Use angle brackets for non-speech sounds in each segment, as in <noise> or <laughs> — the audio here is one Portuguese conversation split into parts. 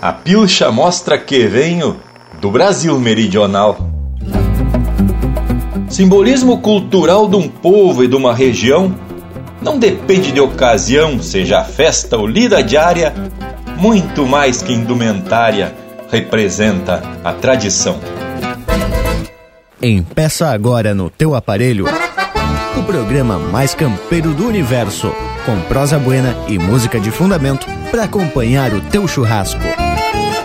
a pilcha mostra que venho do Brasil meridional. Simbolismo cultural de um povo e de uma região não depende de ocasião, seja festa ou lida diária, muito mais que indumentária representa a tradição. Empeça agora no teu aparelho o programa mais campeiro do universo, com prosa buena e música de fundamento para acompanhar o teu churrasco.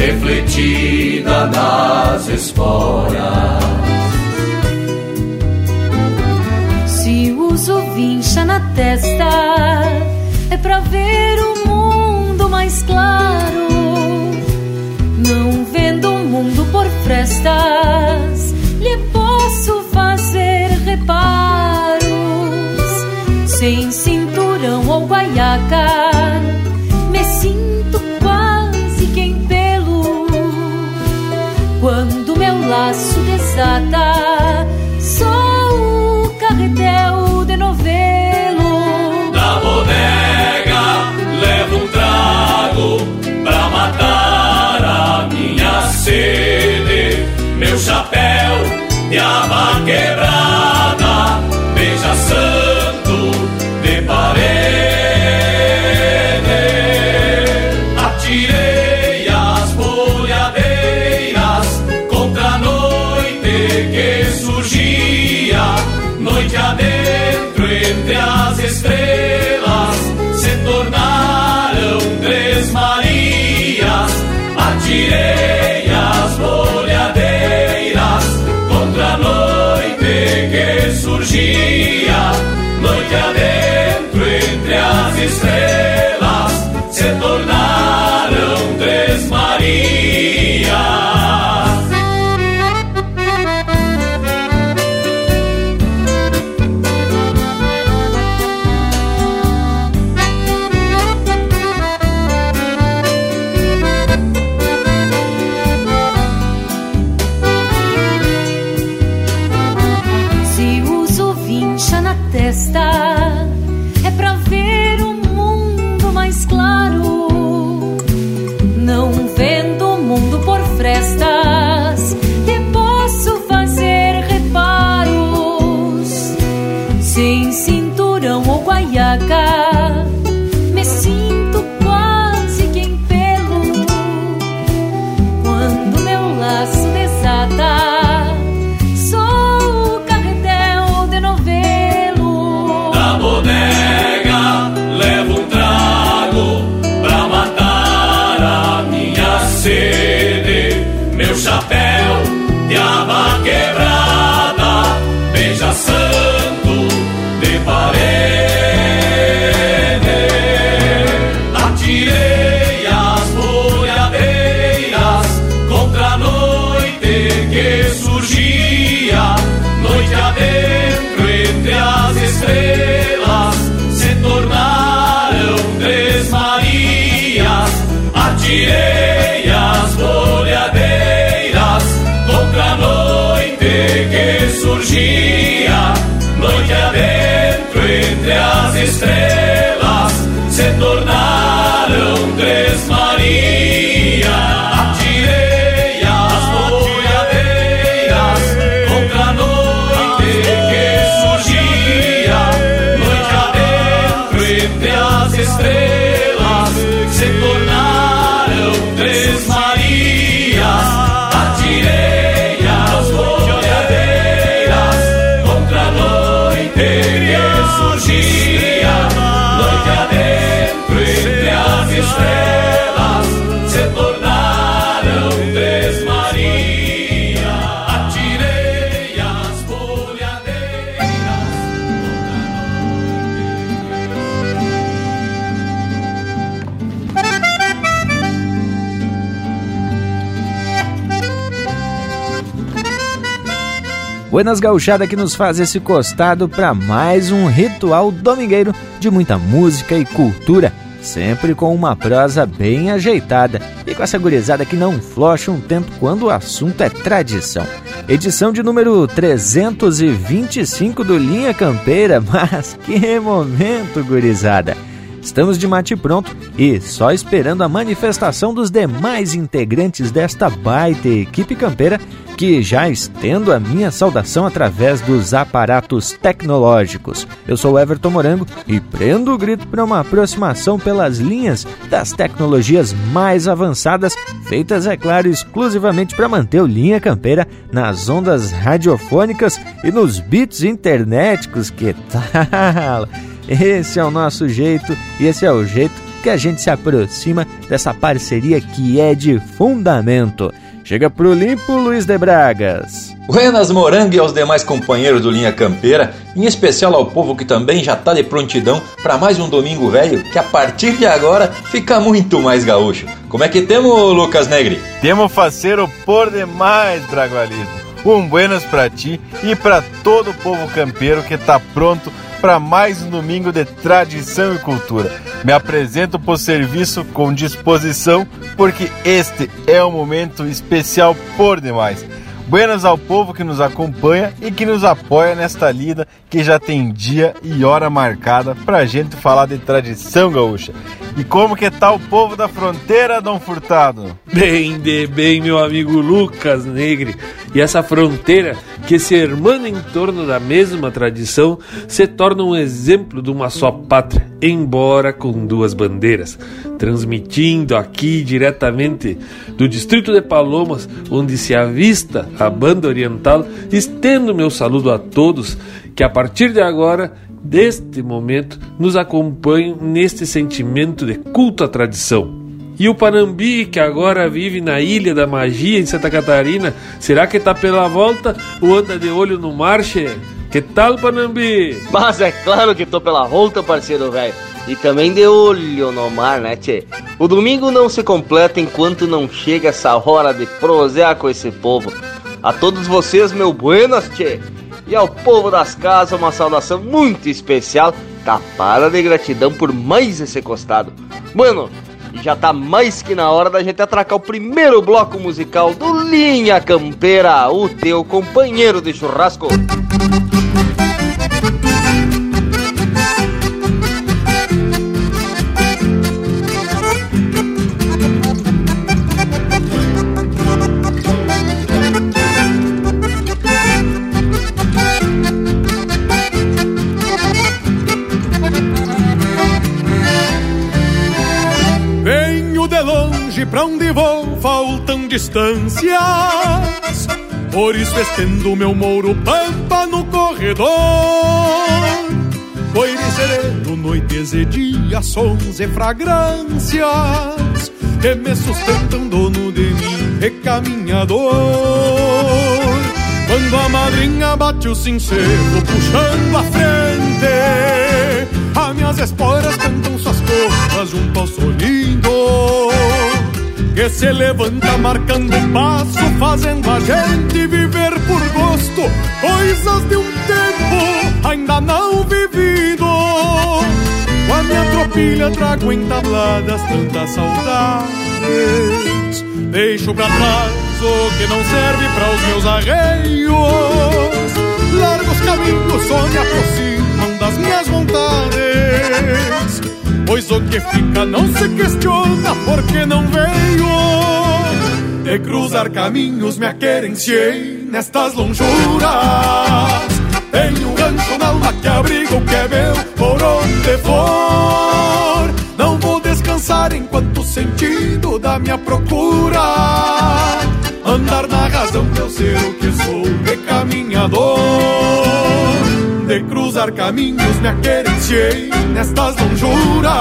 refletida nas esporas. uso vincha na testa é pra ver o mundo mais claro. Não vendo o mundo por frestas, lhe posso fazer reparos. Sem cinturão ou guaiaca, desata, sou o carretel sede, meu chapéu de aba quebrada, beija santo Buenas Gauchada que nos faz esse costado para mais um ritual domingueiro de muita música e cultura, sempre com uma prosa bem ajeitada e com essa gurizada que não flocha um tempo quando o assunto é tradição. Edição de número 325 do Linha Campeira, <laughs> mas que momento, gurizada! Estamos de mate pronto e só esperando a manifestação dos demais integrantes desta baita equipe campeira, que já estendo a minha saudação através dos aparatos tecnológicos. Eu sou Everton Morango e prendo o grito para uma aproximação pelas linhas das tecnologias mais avançadas, feitas, é claro, exclusivamente para manter o Linha Campeira nas ondas radiofônicas e nos bits internéticos. Que tal? Esse é o nosso jeito e esse é o jeito que a gente se aproxima dessa parceria que é de fundamento. Chega pro limpo, Luiz de Bragas. Buenas Morangue e aos demais companheiros do Linha Campeira, em especial ao povo que também já tá de prontidão para mais um domingo velho, que a partir de agora fica muito mais gaúcho. Como é que temos, Lucas Negri? Temos faceiro por demais, Bragualismo. Um buenas para ti e para todo o povo campeiro que tá pronto para mais um domingo de tradição e cultura. Me apresento por serviço com disposição, porque este é um momento especial por demais. Buenas ao povo que nos acompanha e que nos apoia nesta lida que já tem dia e hora marcada pra gente falar de tradição gaúcha. E como que tá o povo da fronteira, Dom Furtado? Bem de bem, meu amigo Lucas Negre. E essa fronteira que se hermana em torno da mesma tradição se torna um exemplo de uma só pátria, embora com duas bandeiras. Transmitindo aqui diretamente do distrito de Palomas, onde se avista a banda oriental, estendo meu saludo a todos que a partir de agora deste momento nos acompanham neste sentimento de culto à tradição. E o Panambi, que agora vive na Ilha da Magia, em Santa Catarina, será que tá pela volta ou anda de olho no marche? Que tal, Panambi? Mas é claro que tô pela volta, parceiro velho. E também de olho no mar, né, tchê? O domingo não se completa enquanto não chega essa hora de prosear com esse povo. A todos vocês, meu buenas, tchê. E ao povo das casas, uma saudação muito especial, tapada de gratidão por mais esse costado. Bueno, e já tá mais que na hora da gente atracar o primeiro bloco musical do Linha Campeira, o teu companheiro de churrasco. Distâncias. Por isso estendo meu mouro pampa no corredor. Coire sereno, noites e dias, sons e fragrâncias que me sustentam dono de mim, recaminhador. Quando a madrinha bate o sincero, puxando a frente, as minhas esporas cantam suas cores junto ao solinho que se levanta marcando passo, fazendo a gente viver por gosto coisas de um tempo ainda não vivido. Com a minha tropilha trago entabladas tantas saudades. Deixo pra trás o que não serve para os meus arreios. Largos caminhos só me aproximam das minhas vontades. Pois o que fica não se questiona porque não veio? De cruzar caminhos me aquerenciei nestas lonjuras. Tenho um rancho na alma que abriga o que é meu por onde for. Não vou descansar enquanto o sentido da minha procura. Andar na razão de eu ser o que sou, de caminhador. de cruzar caminhos me aquerenciei nestas lonjuras.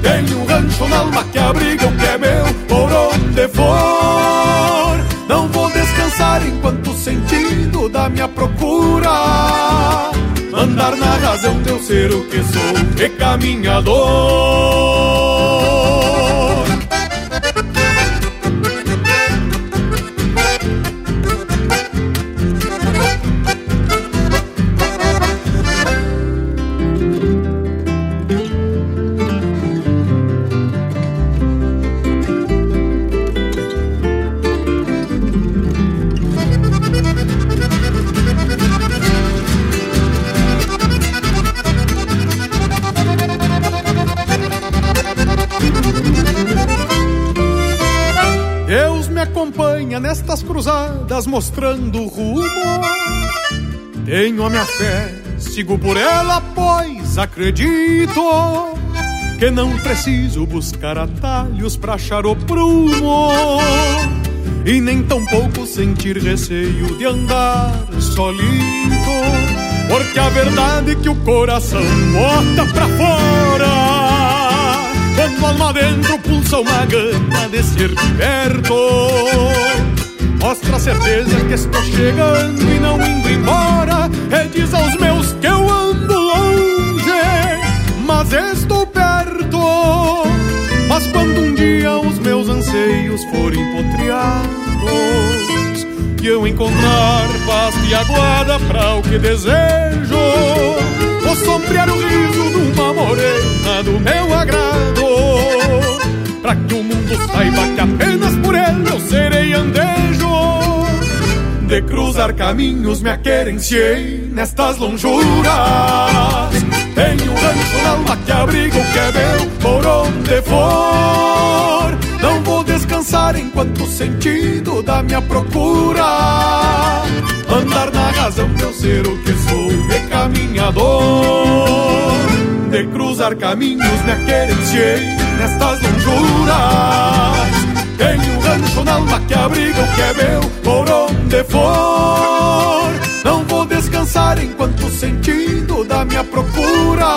Tenho um rancho na alma que abriga o que é meu por onde for. Não vou descansar enquanto o sentido da minha procura. Andar na razão de eu ser o que sou, e caminhador. Mostrando rumo. Tenho a minha fé, sigo por ela, pois acredito que não preciso buscar atalhos pra achar o prumo. E nem tampouco sentir receio de andar solito. Porque a verdade é que o coração bota pra fora. Quando alma dentro pulsa uma gana de ser perto. Mostra a certeza que estou chegando e não indo embora. E diz aos meus que eu ando longe, mas estou perto. Mas quando um dia os meus anseios forem potreados e eu encontrar paz e aguarda para o que desejo, vou sombrear o riso de uma morena do meu agrado. Pra que o mundo saiba que apenas por ele eu serei andejo. De cruzar caminhos me aquerenciei nestas lonjuras. Tenho um rancho na alma que abriga o que é meu por onde for. Não vou descansar enquanto o sentido da minha procura. Andar na razão de eu ser o que sou, de caminhador De cruzar caminhos me aquerenciei nestas lonjuras. Tenho um rancho na alma que abriga o que é meu por onde for. Não vou descansar enquanto o sentido da minha procura.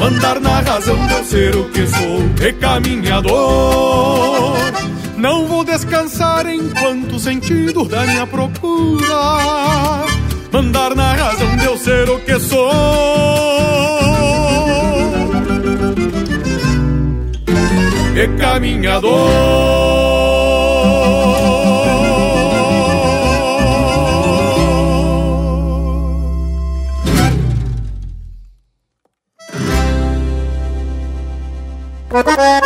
Andar na razão de eu ser o que sou, recaminhador. Não vou descansar enquanto o sentido da minha procura. Andar na razão de eu ser o que sou. Caminhador. <laughs>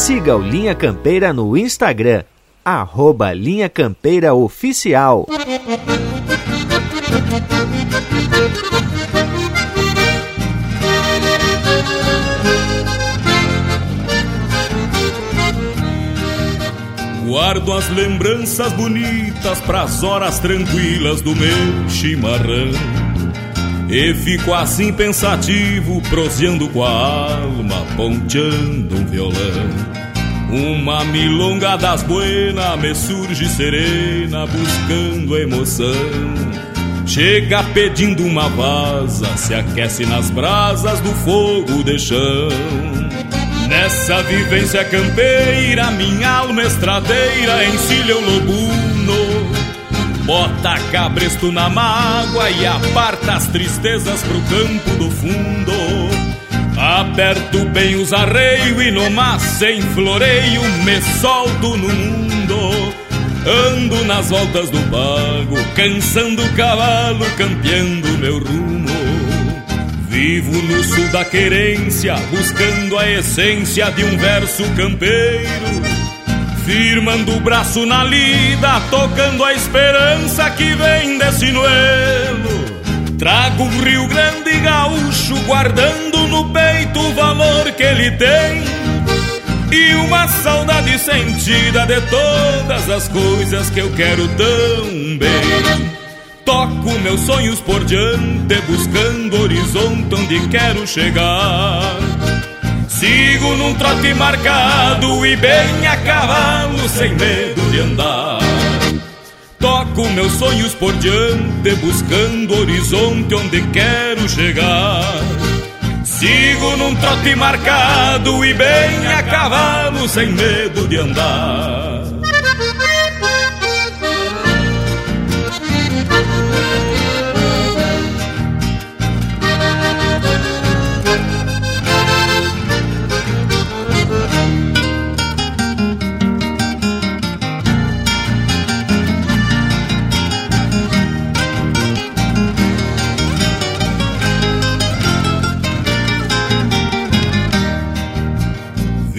Siga o Linha Campeira no Instagram, arroba Linha Campeira Oficial. Guardo as lembranças bonitas pras horas tranquilas do meu chimarrão. E fico assim pensativo, proseando com a alma, ponteando um violão. Uma milonga das buenas me surge serena, buscando emoção. Chega pedindo uma vaza, se aquece nas brasas do fogo de chão. Nessa vivência campeira, minha alma estradeira encilha o lobuno. Bota cabresto na mágoa e aparta as tristezas pro campo do fundo. Aperto bem os arreios e no mas sem floreio me solto no mundo. Ando nas voltas do bago, cansando o cavalo, campeando meu rumo. Vivo no sul da querência, buscando a essência de um verso campeiro. Firmando o braço na lida, tocando a esperança que vem desse noelo. Trago um Rio Grande gaúcho, guardando no peito o valor que ele tem. E uma saudade sentida de todas as coisas que eu quero tão bem. Toco meus sonhos por diante, buscando horizonte onde quero chegar. Sigo num trote marcado e bem a cavalo, sem medo de andar. Toco meus sonhos por diante, buscando horizonte onde quero chegar. Sigo num trote marcado e bem a cavalo, sem medo de andar.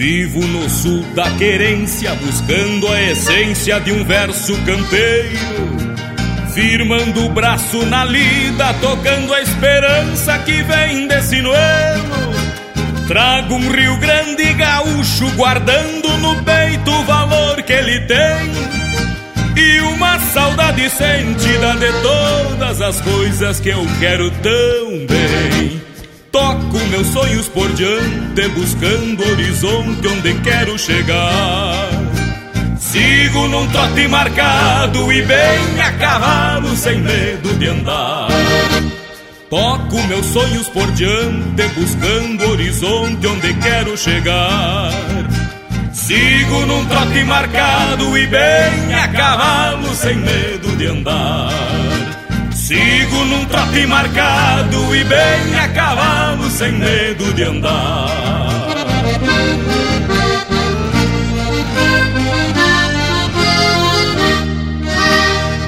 Vivo no sul da querência, buscando a essência de um verso campeiro. Firmando o braço na lida, tocando a esperança que vem desse noelo. Trago um Rio Grande gaúcho, guardando no peito o valor que ele tem. E uma saudade sentida de todas as coisas que eu quero tão bem. Toco meus sonhos por diante, buscando horizonte onde quero chegar. Sigo num trote marcado e bem a cavalo, sem medo de andar. Toco meus sonhos por diante, buscando horizonte onde quero chegar. Sigo num trote marcado e bem a cavalo, sem medo de andar. Sigo num trote marcado e bem sem medo de andar.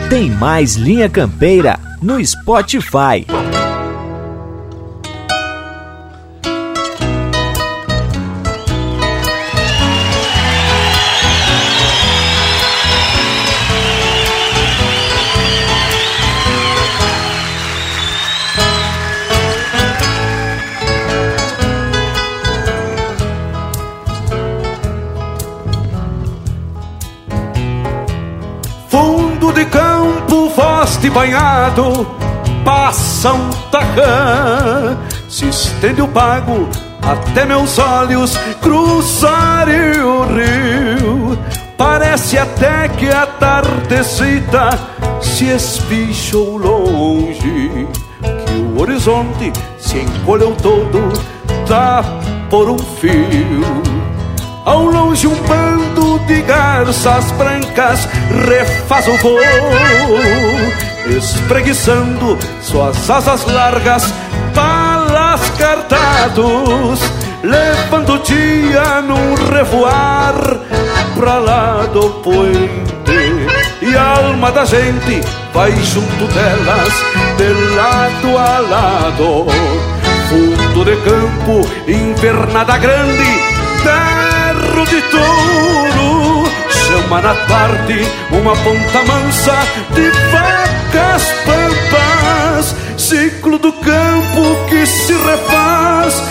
Tem mais Linha Campeira no Spotify. Banhado passa um tacã, se estende o pago até meus olhos cruzarem o rio. Parece até que a tardecita se espichou longe, que o horizonte se encolheu todo, tá por um fio. Ao longe um bando de garças brancas refaz o voo, espreguiçando suas asas largas, balas cartados, levando o dia num revoar pra lá do puente. E a alma da gente vai junto delas, de lado a lado. Fundo de campo, invernada grande, de touro. Chama na tarde uma ponta mansa de vacas pampas. Ciclo do campo que se refaz,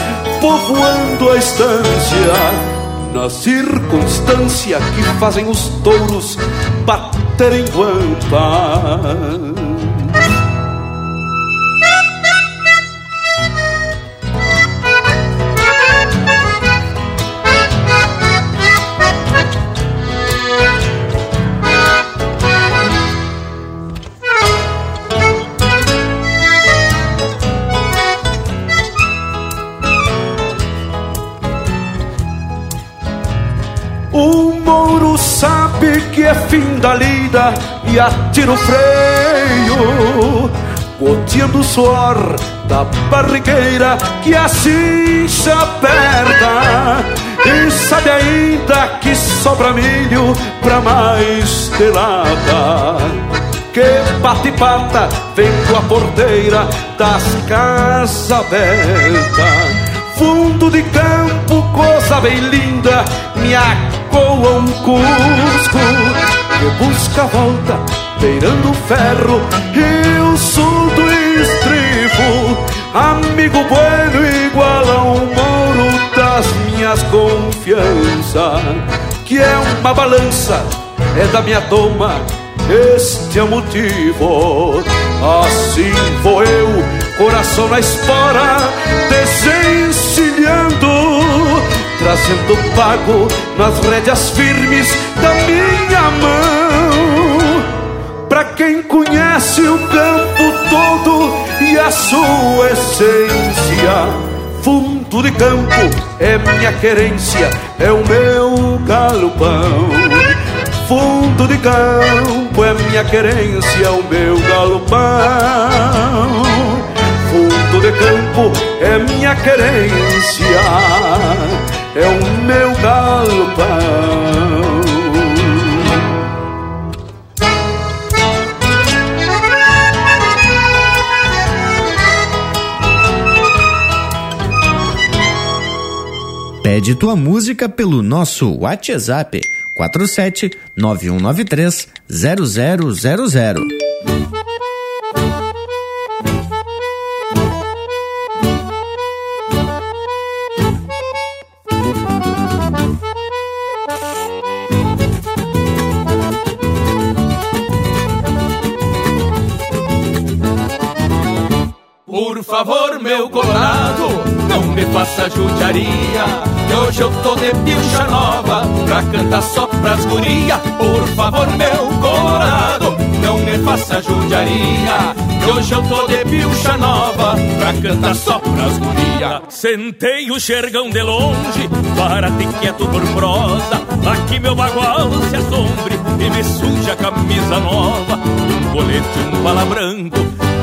povoando a estância na circunstância que fazem os touros baterem guampa. Que é fim da lida e atira o freio, goteando o suor da barrigueira que a cincha aperta. E sabe ainda que sobra milho pra mais telada. Que bate pata vem com a porteira das casas abertas fundo de campo, coisa bem linda, me acoa um cusco que busca a volta, beirando o ferro e o sul do estribo. Amigo bueno igual a um mouro das minhas confianças, que é uma balança, é da minha toma, este é o motivo. Assim vou eu, coração na espora, desencilhando, trazendo pago nas rédeas firmes da minha mão. Pra quem conhece o campo todo e a sua essência, fundo de campo é minha querência, é o meu galopão. Fundo de campo é minha querência, é o meu galopão. Fundo de campo é minha querência, é o meu galopão. Pede tua música pelo nosso WhatsApp 47 9193 0000. Faça judiaria. Que hoje eu tô de pilcha nova pra cantar só pras guria. Por favor, meu colorado, não me faça judiaria. Que hoje eu tô de pilcha nova pra cantar só pras guria. Sentei o xergão de longe, parate quieto por prosa. Aqui meu bagual se assombre e me suja a camisa nova. Um colete, um bala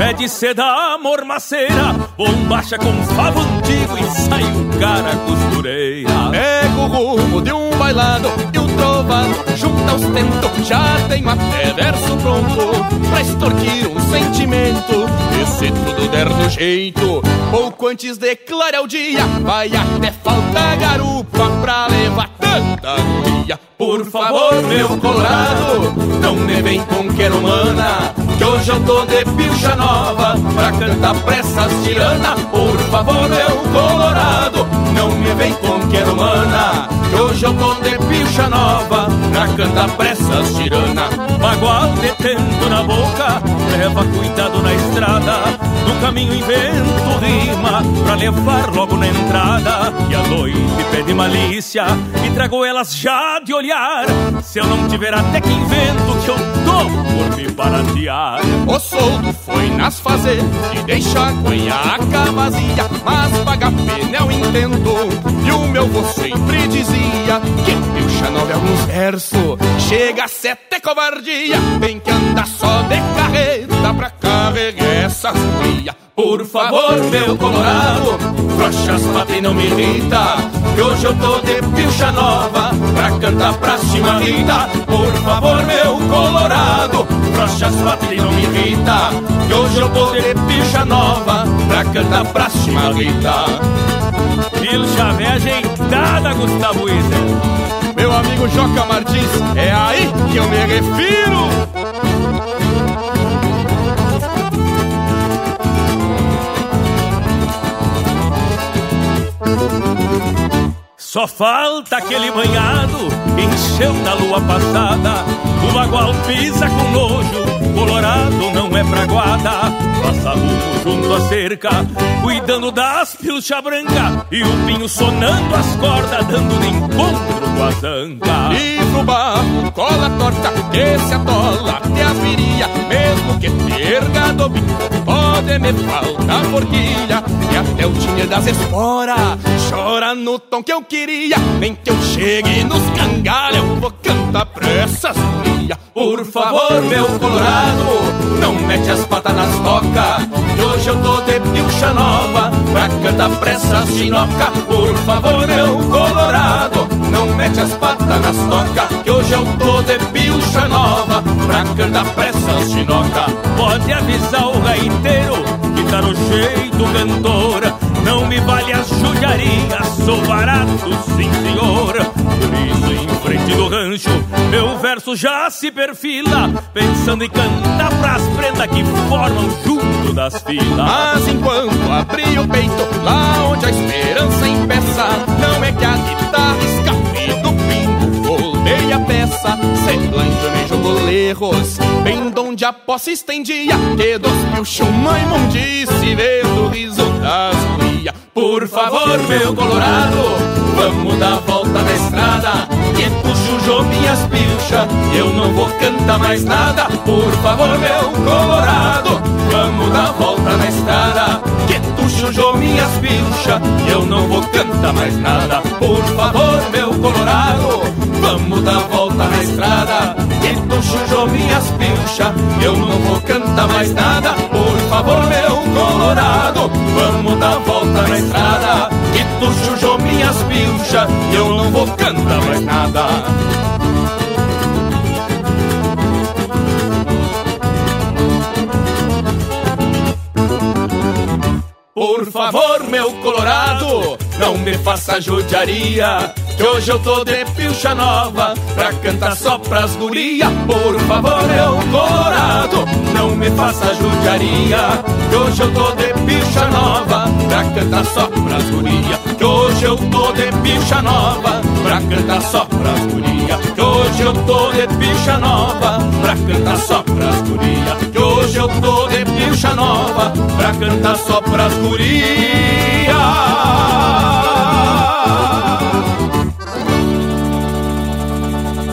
pé de seda, mormaceira. Bombacha com favo antigo e sai o cara costureira. Pego o rumo de um bailado e o trovado junta os tentos. Já tenho até verso pronto pra extorquir um sentimento. E se tudo der no jeito, pouco antes de clarear o dia, vai até faltar garupa pra levar tanta guria. Por favor, meu colorado, não me vem com querumana, que hoje eu tô de pilcha nova pra cantar pressas tirana. Por favor, meu colorado, não me vem com querumana, que hoje eu tô de pilcha nova Pra cantar pressas tirana Bagual detendo na boca Leva cuidado na estrada. No caminho invento rima Pra levar logo na entrada. E a noite pede malícia E trago elas já de olhar. Se eu não tiver até que invento Que eu tô por me baratear. O soldo foi nas fazer E deixa a conhaca vazia. Mas paga pena eu entendo. E o meu vô sempre dizia Que pilcha nove alguns versos Chega a ser até covardia. Tem que andar só de carreta Pra carregar essas cria Por favor, meu colorado Frouxas patem não me irrita Que hoje eu tô de pilcha nova Pra cantar pra chimarrita Por favor, meu colorado Frouxas patem não me irrita Que hoje eu tô de pilcha nova Pra cantar pra chimarrita Pilcha velha ajeitada, Gustavo Iser Meu amigo Joca Martins, é aí que eu me refiro Só falta aquele banhado encheu da lua passada. O bagual pisa com nojo, colorado não é praguada. Passa rumo junto à cerca, cuidando das pilcha branca. E o pinho sonando as cordas, dando de encontro com a zanca. E no barro, cola torta, que se atola até as. Mesmo que perga do bico, pode me faltar forquilha. E até o tinha das esporas, chora no tom que eu queria. Nem que eu chegue nos cangalhos, eu vou cantar pressas. Por favor, meu colorado, não mete as patas nas tocas. Que hoje eu tô de pilcha nova, pra cantar pressas chinoca. Por favor, meu colorado, não mete as patas nas tocas. Que hoje eu tô de pilcha nova, pra cantar pressas chinoca. Pode avisar o gaiteiro, que tá no jeito cantora. Não me vale as judiarias, sou barato, sim senhor. Por isso, em frente do rancho, meu verso já se perfila, pensando em cantar pras prendas que formam junto das filas. Mas enquanto abri o peito, lá onde a esperança empeça, não é que a guitarra escape do pingo, voltei a peça, semblante me jogou lerros, bem donde a posse estendia, que dos pilchos mãe mundice, vendo o riso das guia. Por favor, meu colorado, vamos dar volta na estrada, que puxo jo minhas pilchas, eu não vou cantar mais nada. Por favor, meu colorado, vamos dar volta na estrada, que tu chujou minhas pilchas, eu não vou cantar mais nada. Por favor, meu colorado, vamos dar volta na estrada, chujou minhas pilchas, eu não vou cantar mais nada. Por favor, meu colorado, vamos dar volta na estrada, que tu chujou minhas pilchas, eu não vou cantar mais nada. Por favor, meu colorado, não me faça judiaria. Que hoje eu tô de pilcha nova pra cantar só pras guria. Por favor, meu colorado, não me faça judiaria. Que hoje eu tô de pilcha nova pra cantar só pras guria. Que hoje eu tô de pilcha nova pra cantar só pras guria. Que hoje eu tô de pilcha nova pra cantar só pras guria. Que hoje eu tô de pilcha nova pra cantar só pras guria.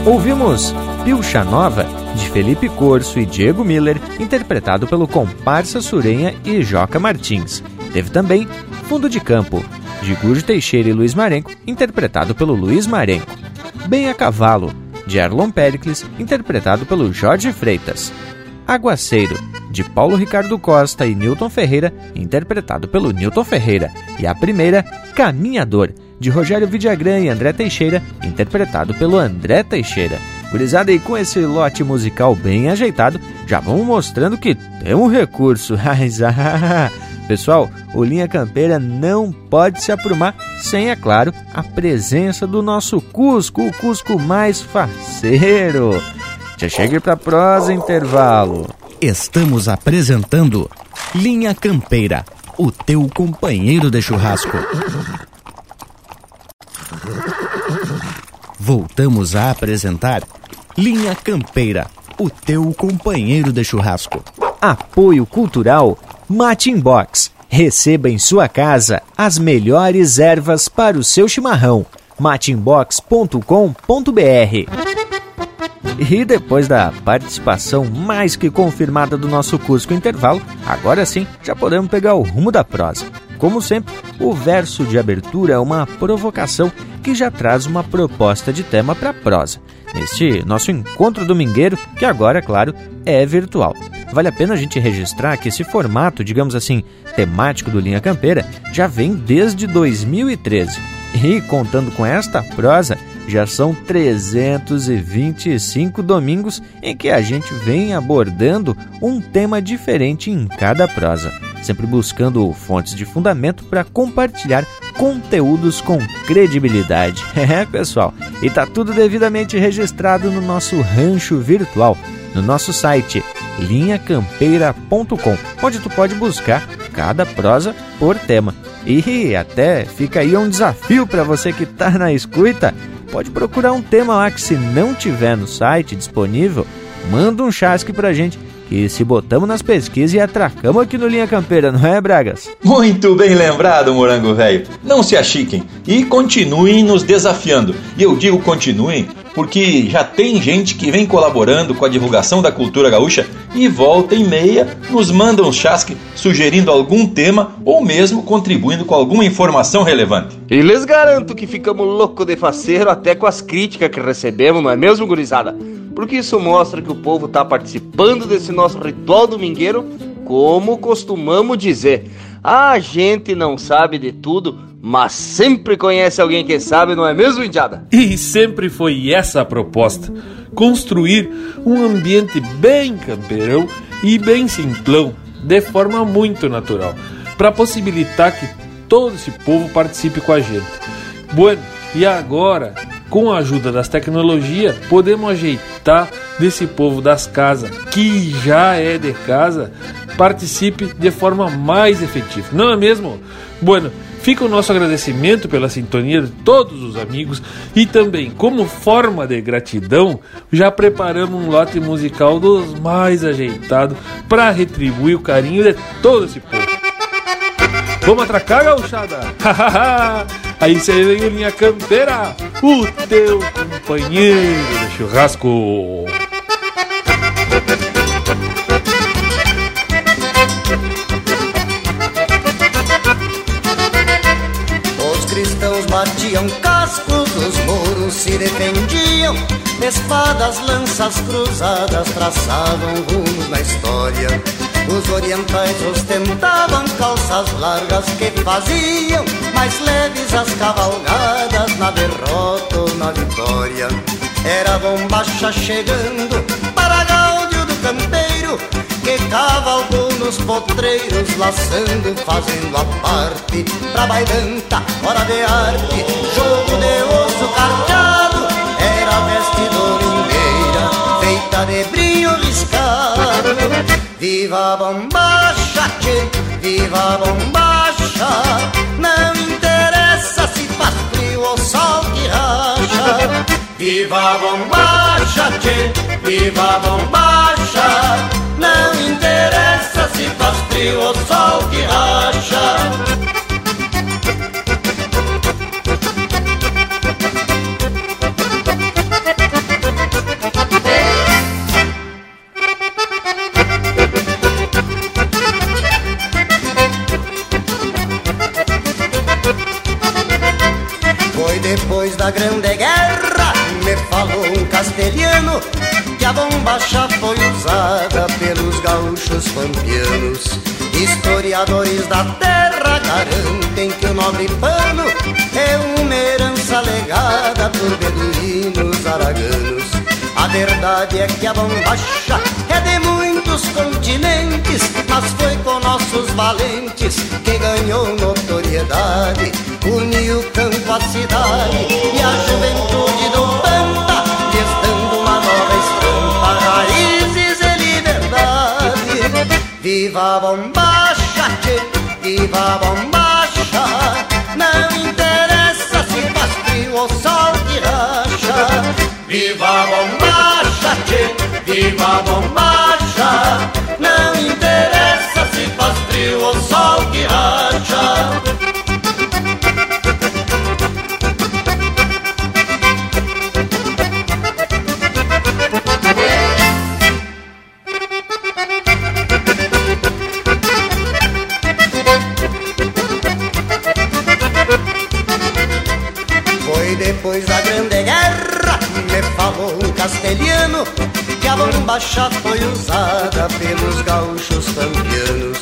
Ouvimos Pilcha Nova, de Felipe Corso e Diego Miller, interpretado pelo comparsa Surenha e Joca Martins. Teve também Fundo de Campo, de Gurjo Teixeira e Luiz Marenco, interpretado pelo Luiz Marenco. Bem a Cavalo, de Erlon Pericles, interpretado pelo Jorge Freitas. Aguaceiro, de Paulo Ricardo Costa e Newton Ferreira, interpretado pelo Newton Ferreira. E a primeira, Caminhador, de Rogério Vidagrã e André Teixeira, interpretado pelo André Teixeira. Gurizada, e com esse lote musical bem ajeitado, já vamos mostrando que tem um recurso. <laughs> Pessoal, o Linha Campeira não pode se aprumar sem, é claro, a presença do nosso Cusco, o Cusco mais faceiro. Já chegue para prosa intervalo. Estamos apresentando Linha Campeira, o teu companheiro de churrasco. Voltamos a apresentar Linha Campeira, o teu companheiro de churrasco. Apoio Cultural Matin Box. Receba em sua casa as melhores ervas para o seu chimarrão. matinbox.com.br E depois da participação mais que confirmada do nosso Cusco Intervalo, agora sim já podemos pegar o rumo da prosa. Como sempre, o verso de abertura é uma provocação que já traz uma proposta de tema para a prosa. Neste nosso encontro domingueiro, que agora, é claro, é virtual. Vale a pena a gente registrar que esse formato, digamos assim, temático do Linha Campeira, já vem desde 2013. E contando com esta prosa, já são 325 domingos em que a gente vem abordando um tema diferente em cada prosa, sempre buscando fontes de fundamento para compartilhar conteúdos com credibilidade. <laughs> É, pessoal, e tá tudo devidamente registrado no nosso rancho virtual, no nosso site linhacampeira.com, onde tu pode buscar cada prosa por tema. E até fica aí um desafio para você que está na escuta pode procurar um tema lá que se não tiver no site disponível, manda um chasque pra gente que se botamos nas pesquisas e atracamos aqui no Linha Campeira, não é, Bragas? Muito bem lembrado, Morango Velho. Não se achiquem e continuem nos desafiando. E eu digo continuem porque já tem gente que vem colaborando com a divulgação da cultura gaúcha e volta e meia nos manda um chasque sugerindo algum tema ou mesmo contribuindo com alguma informação relevante. E lhes garanto que ficamos louco de faceiro até com as críticas que recebemos, não é mesmo, gurizada? Porque isso mostra que o povo está participando desse nosso ritual domingueiro, como costumamos dizer. A gente não sabe de tudo, mas sempre conhece alguém que sabe, não é mesmo, Indiada? E sempre foi essa a proposta: construir um ambiente bem campeirão e bem simplão, de forma muito natural, para possibilitar que todo esse povo participe com a gente. Bueno, e agora, com a ajuda das tecnologias, podemos ajeitar desse povo das casas, que já é de casa, participe de forma mais efetiva. Não é mesmo? Bueno, Fica o nosso agradecimento pela sintonia de todos os amigos e também, como forma de gratidão, já preparamos um lote musical dos mais ajeitados para retribuir o carinho de todo esse povo. Vamos atracar, gauchada? <laughs> Aí você vem em linha campeira, o teu companheiro de churrasco. Batiam cascos, os muros se defendiam, espadas, lanças cruzadas traçavam rumos na história. Os orientais ostentavam calças largas que faziam mais leves as cavalgadas na derrota ou na vitória. Era bombacha chegando que cavalgou nos potreiros, laçando, fazendo a parte pra bailanta, hora de arte, jogo de osso carteado, era veste domingueira, feita de brilho riscado. Viva a bombacha, tchê, viva a bombacha, não interessa se faz frio ou sol que racha. Viva bombacha, tchê, viva bombacha. Não interessa se faz frio ou sol que racha Foi depois da Grande Guerra, castelhano a bombacha foi usada pelos gaúchos pampianos. Historiadores da terra garantem que o nobre pano é uma herança legada por beduínos araganos. A verdade é que a bombacha é de muitos continentes, mas foi com nossos valentes que ganhou notoriedade. Uniu campo à cidade e a juventude do Viva bombacha, tchê, viva bombacha, não interessa se faz frio ou sol que racha. Viva bombacha, tchê, viva bombacha. Não interessa se faz frio ou sol que racha depois da Grande Guerra me falou um castelhano que a bombacha foi usada pelos gaúchos campeanos.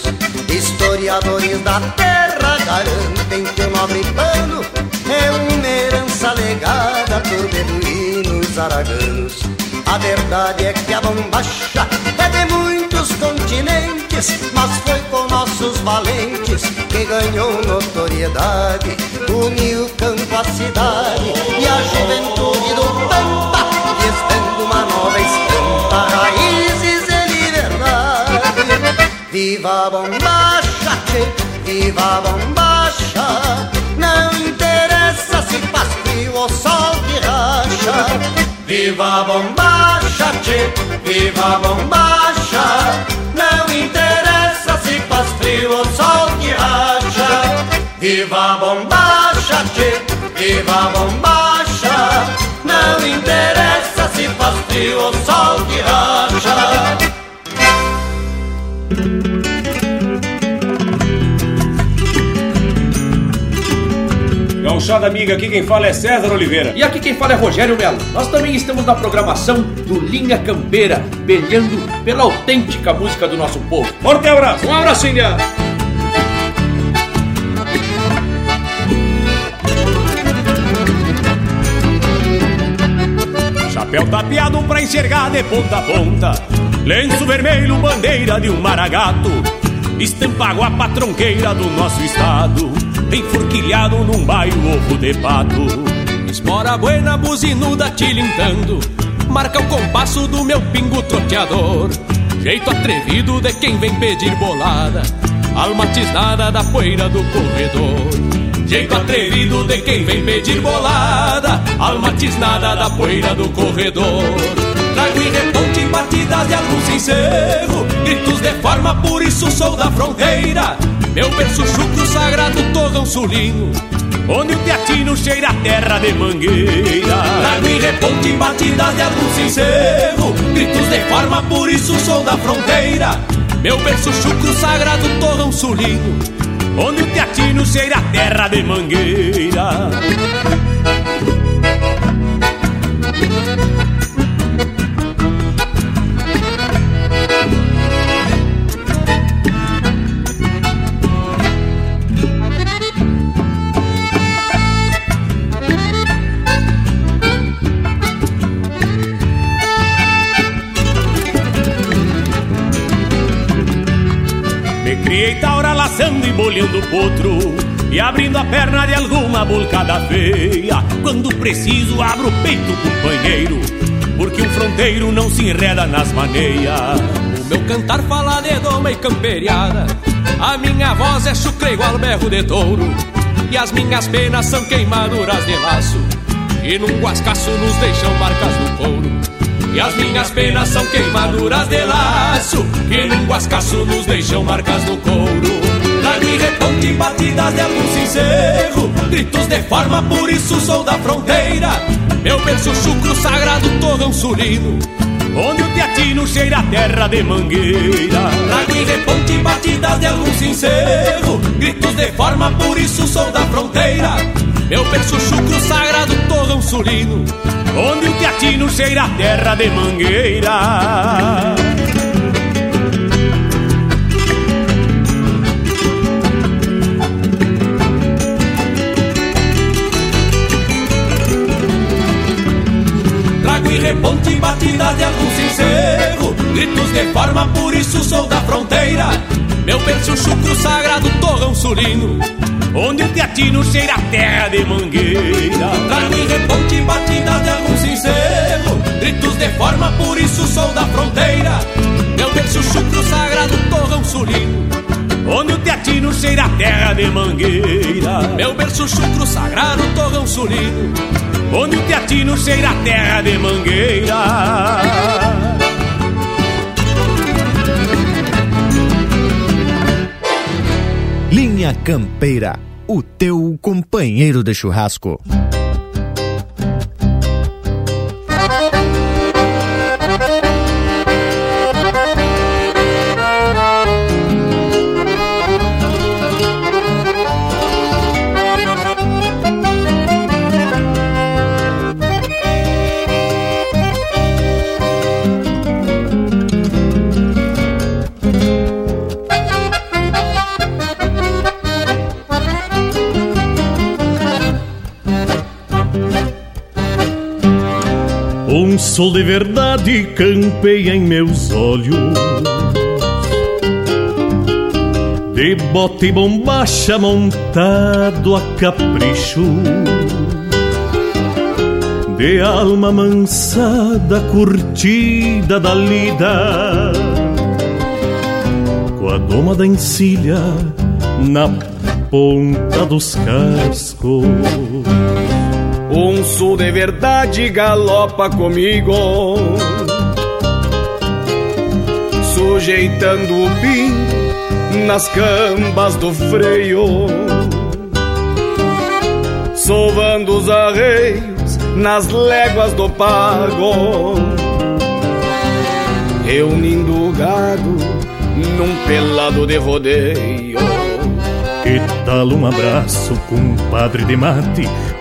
Historiadores da terra garantem que o nobre pano é uma herança legada por beduínos araganos. A verdade é que a bombacha é de muitos continentes, mas foi com nossos valentes que ganhou notoriedade. Uniu campo à cidade e a juventude do Pampa, estando uma nova estampa, raízes e liberdade. Viva a bombacha, viva a bombacha, não interessa se faz frio ou sol que racha. Viva a bombacha, tchê, viva a bombacha. Não interessa se faz frio ou sol que racha. Viva a bombacha, tchê, viva a bombacha. Não interessa se faz frio ou sol que racha Gauchada amiga, aqui quem fala é César Oliveira. E aqui quem fala é Rogério Melo. Nós também estamos na programação do Linha Campeira, peleando pela autêntica música do nosso povo. Forte abraço! Um abraço, Ilha! Chapéu tapeado pra enxergar de ponta a ponta Lenço vermelho, bandeira de um maragato Estampa guapa tronqueira do nosso estado Enforquilhado num bairro ovo de pato. Espora buena, buzinuda tilintando. Marca o compasso do meu pingo troteador. Jeito atrevido de quem vem pedir bolada. Alma tisnada da poeira do corredor. Jeito atrevido de quem vem pedir bolada. Alma tisnada da poeira do corredor. Trago em reponte batidas de algum sincero Gritos de forma, por isso sou da fronteira Meu berço chucro sagrado, torrão sulino Onde o teatino cheira a terra de mangueira. Trago em reponte batidas de algum sincero Gritos de forma, por isso sou da fronteira. Meu berço chucro sagrado, torrão sulino Onde o teatino cheira a terra de mangueira laçando e bolhando o potro E abrindo a perna de alguma bulcada feia. Quando preciso abro o peito, companheiro Porque um fronteiro não se enreda nas maneias. O meu cantar fala de doma e camperiada. A minha voz é chucre igual berro de touro. E as minhas penas são queimaduras de laço. E num guascaço nos deixam marcas no couro. E as minhas penas são queimaduras de laço. Que num guascaço nos deixam marcas no couro Trago e reponte batidas de algum sincero Gritos de forma, por isso sou da fronteira. Meu berço chucro sagrado, torrão sulino Onde o teatino cheira a terra de mangueira. Trago e reponte batidas de algum sincero Gritos de forma, por isso sou da fronteira. Meu berço chucro sagrado, torrão sulino Onde o teatino cheira a terra de mangueira Trago e reponte batidas de algum sincero. Gritos de forma, por isso sou da fronteira. Meu berço chucro sagrado, torrão sulino Onde o teatino cheira a terra de mangueira. Trago e reponte batidas de algum sincero. Gritos de forma, por isso sou da fronteira. Meu berço chucro sagrado, torrão sulino Onde o teatino cheira a terra de mangueira. Meu berço chucro sagrado, torrão sulino onde o teatino cheira a terra de mangueira. Linha Campeira, o teu companheiro de churrasco. Sol de verdade campeia em meus olhos. De bota e bombacha montado a capricho. De alma mansada, curtida da lida. Com a doma da encilha na ponta dos cascos sul de verdade galopa comigo, sujeitando o pin nas cambas do freio, sovando os arreios nas léguas do pago, reunindo o gado num pelado de rodeio. Que tal um abraço, compadre de mate?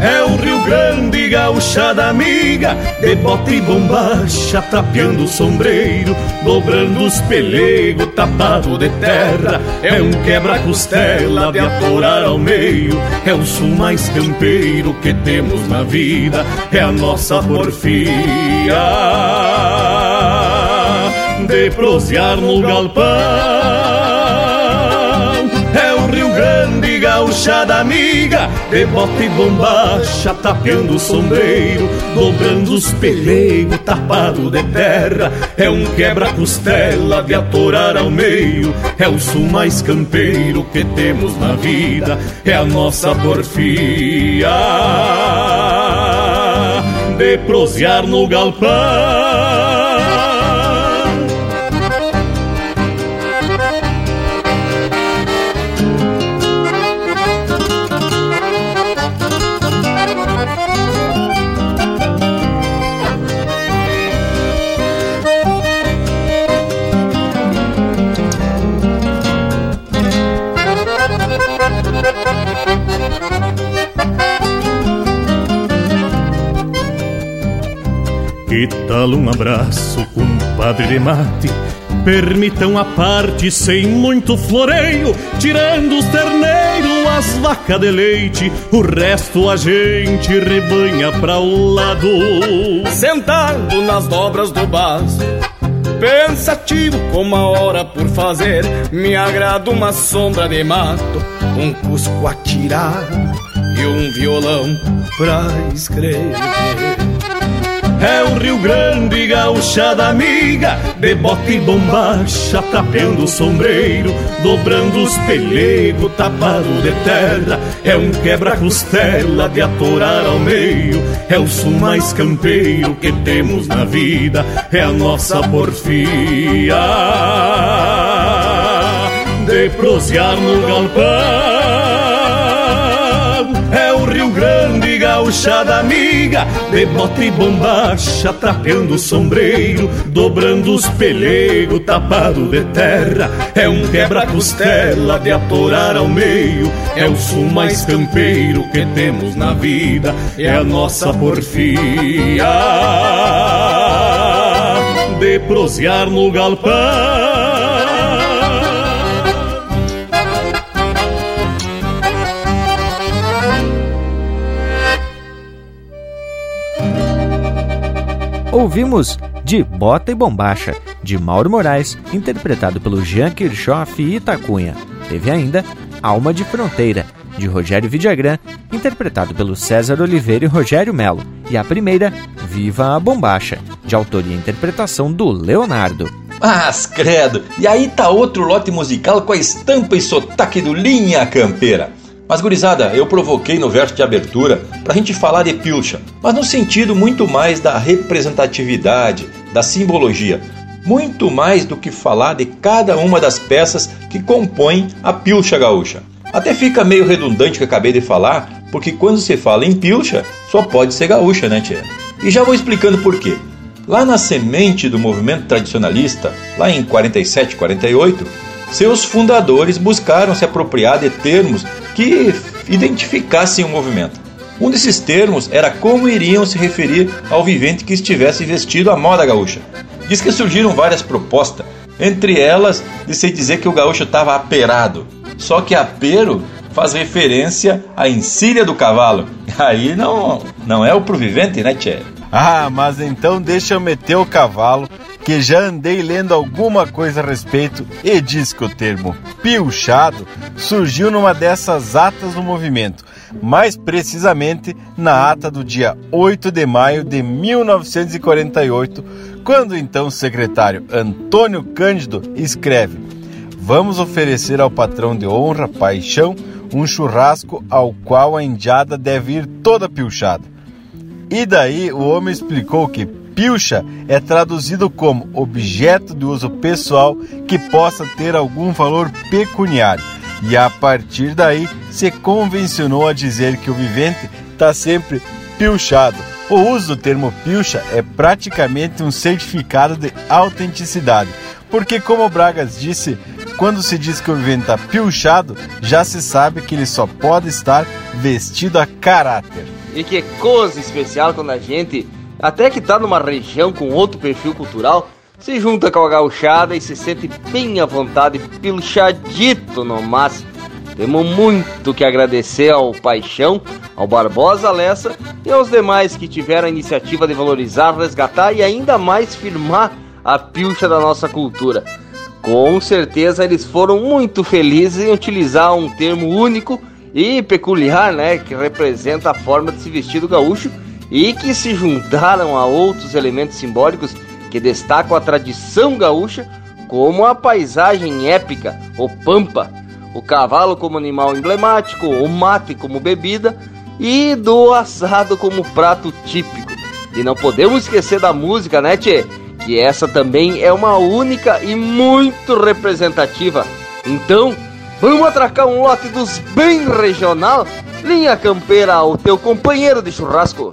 É o Rio Grande, gauchada amiga De bota e bombacha, tapeando o sombreiro Dobrando os pelegos, tapado de terra. É um quebra-costela de atorar ao meio É o sul mais campeiro que temos na vida É a nossa porfia. De prosear no galpão grande gauchada amiga. De bota e bombacha tapeando o sombreiro. Dobrando os pelegos tapado de terra. É um quebra-costela de atorar ao meio. É o sul mais campeiro que temos na vida. É a nossa porfia. De prosear no galpão Que tal um abraço, compadre de mate? Permitam a parte sem muito floreio, tirando os terneiros, as vacas de leite, o resto a gente rebanha pra o lado. Sentado nas dobras do baço, pensativo como a hora por fazer, me agrada uma sombra de mato, um cusco atirado e um violão pra escrever. É o Rio Grande, gauchada amiga De bota e bombacha, tapeando o sombreiro Dobrando os pelegos, tapado de terra. É um quebra-costela de atorar ao meio É o sul mais campeiro que temos na vida É a nossa porfia. De prosear no galpão gauchada amiga. De bota e bombacha, tapeando o sombreiro Dobrando os pelegos, tapado de terra. É um quebra-costela de atorar ao meio. É o sul mais campeiro que temos na vida. É a nossa porfia. De prosear no galpão Ouvimos de Bota e Bombacha, de Mauro Moraes, interpretado pelo Jean Kirchhoff e Itacunha. Teve ainda Alma de Fronteira, de Rogério Vidagrã, interpretado pelo César Oliveira e Rogério Melo. E a primeira, Viva a Bombacha, de autoria e interpretação do Leonardo. Mas credo, e aí tá outro lote musical com a estampa e sotaque do Linha Campeira. Mas gurizada, eu provoquei no verso de abertura pra gente falar de pilcha, mas no sentido muito mais da representatividade, da simbologia, muito mais do que falar de cada uma das peças que compõem a pilcha gaúcha. Até fica meio redundante o que acabei de falar, porque quando se fala em pilcha, só pode ser gaúcha, né, tia? E já vou explicando por quê. Lá na semente do movimento tradicionalista, lá em 47, 48, seus fundadores buscaram se apropriar de termos que identificassem o movimento. Um desses termos era como iriam se referir ao vivente que estivesse vestido à moda gaúcha. Diz que surgiram várias propostas, entre elas de se dizer que o gaúcho estava aperado. Só que apero faz referência à encilha do cavalo. <laughs> Aí não, não é o pro vivente, né, Tchê? Ah, mas então deixa eu meter o cavalo, que já andei lendo alguma coisa a respeito e diz que o termo pilchado surgiu numa dessas atas do movimento, mais precisamente na ata do dia 8 de maio de 1948, quando então o secretário Antônio Cândido escreve: Vamos oferecer ao patrão de honra, paixão, um churrasco ao qual a indiada deve ir toda pilchada. E daí o homem explicou que pilcha é traduzido como objeto de uso pessoal que possa ter algum valor pecuniário. E a partir daí se convencionou a dizer que o vivente está sempre pilchado. O uso do termo pilcha é praticamente um certificado de autenticidade, porque como Bragas disse, quando se diz que o vivente está pilchado, já se sabe que ele só pode estar vestido a caráter. E que coisa especial quando a gente, até que tá numa região com outro perfil cultural, se junta com a gauchada e se sente bem à vontade, pilchadito no máximo. Temos muito que agradecer ao Paixão, ao Barbosa Lessa e aos demais que tiveram a iniciativa de valorizar, resgatar e ainda mais firmar a pilcha da nossa cultura. Com certeza eles foram muito felizes em utilizar um termo único e peculiar, né, que representa a forma de se vestir do gaúcho e que se juntaram a outros elementos simbólicos que destacam a tradição gaúcha, como a paisagem épica, o pampa, o cavalo como animal emblemático, o mate como bebida e do assado como prato típico. E não podemos esquecer da música, né, tchê? Que essa também é uma única e muito representativa. Então, vamos atracar um lote dos bem regional? Linha Campeira, o teu companheiro de churrasco.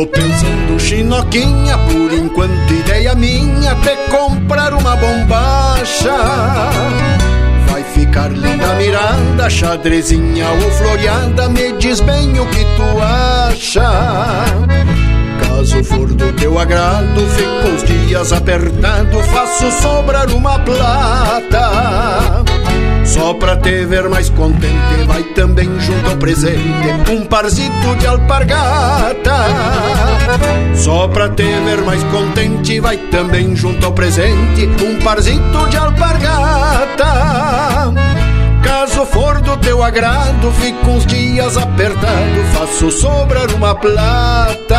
Tô pensando chinoquinha, por enquanto ideia minha é comprar uma bombacha. Vai ficar linda mirada, xadrezinha ou floreada, me diz bem o que tu acha. Caso for do teu agrado, fico uns dias apertado, faço sobrar uma plata. Só pra te ver mais contente, vai também junto ao presente um parzito de alpargata. Só pra te ver mais contente, vai também junto ao presente um parzito de alpargata. Caso for do teu agrado, fico uns dias apertado, faço sobrar uma plata.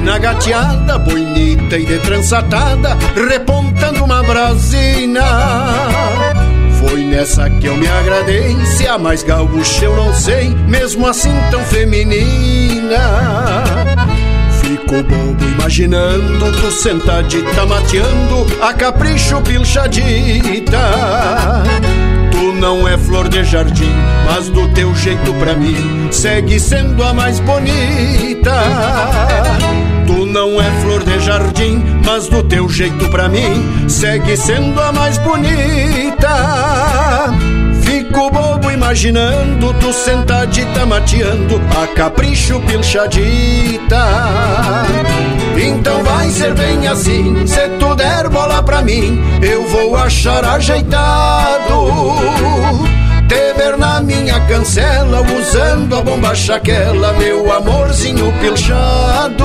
na gateada, bonita voltei de transatada, repontando uma brasina. Foi nessa que eu me agradei, se a mais gaúcha eu não sei, mesmo assim tão feminina. Fico bobo imaginando tu sentadita mateando a capricho pilchadita. Tu não é flor de jardim, mas do teu jeito pra mim segue sendo a mais bonita. Jardim, mas do teu jeito pra mim segue sendo a mais bonita. Fico bobo imaginando tu sentadita mateando a capricho pilchadita. Então vai ser bem assim, se tu der bola pra mim, eu vou achar ajeitado. Te ver na minha cancela, usando a bomba chaquela, meu amorzinho pilchado.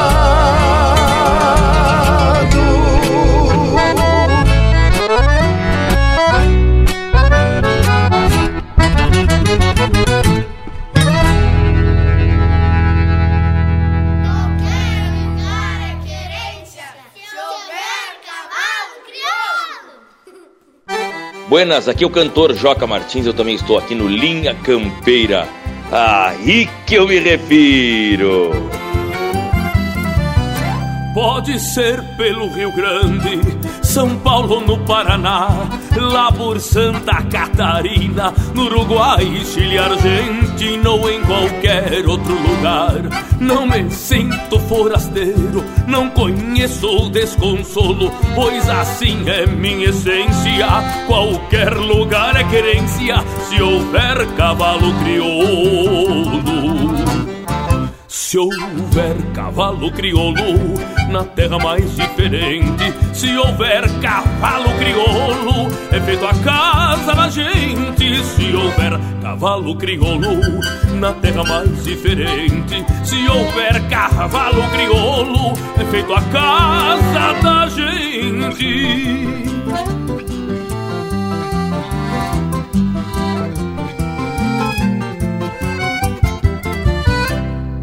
Buenas, aqui é o cantor Joca Martins, eu também estou aqui no Linha Campeira. Aí que eu me refiro. Pode ser pelo Rio Grande, São Paulo no Paraná, lá por Santa Catarina, no Uruguai, Chile, Argentina ou em qualquer outro lugar. Não me sinto forasteiro, não conheço o desconsolo, pois assim é minha essência. Qualquer lugar é querência, se houver cavalo crioulo. Se houver cavalo crioulo na terra mais diferente, se houver cavalo crioulo, é feito a casa da gente. Se houver cavalo crioulo na terra mais diferente, se houver cavalo crioulo, é feito a casa da gente.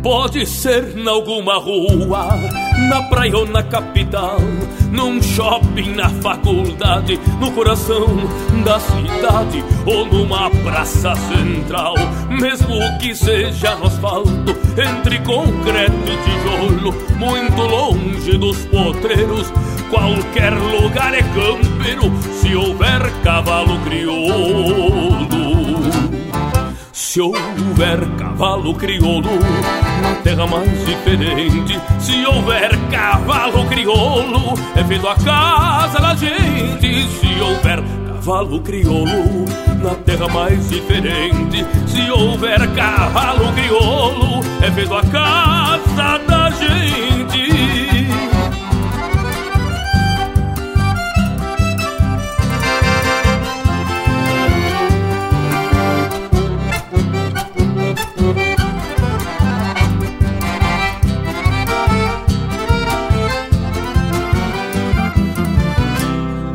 Pode ser em alguma rua, na praia ou na capital, num shopping, na faculdade, no coração da cidade ou numa praça central. Mesmo que seja no asfalto, entre concreto e tijolo, muito longe dos potreiros, qualquer lugar é campeiro se houver cavalo crioulo. Se houver cavalo crioulo na terra mais diferente, se houver cavalo crioulo, é feito a casa da gente. Se houver cavalo crioulo na terra mais diferente, se houver cavalo crioulo, é feito a casa da gente.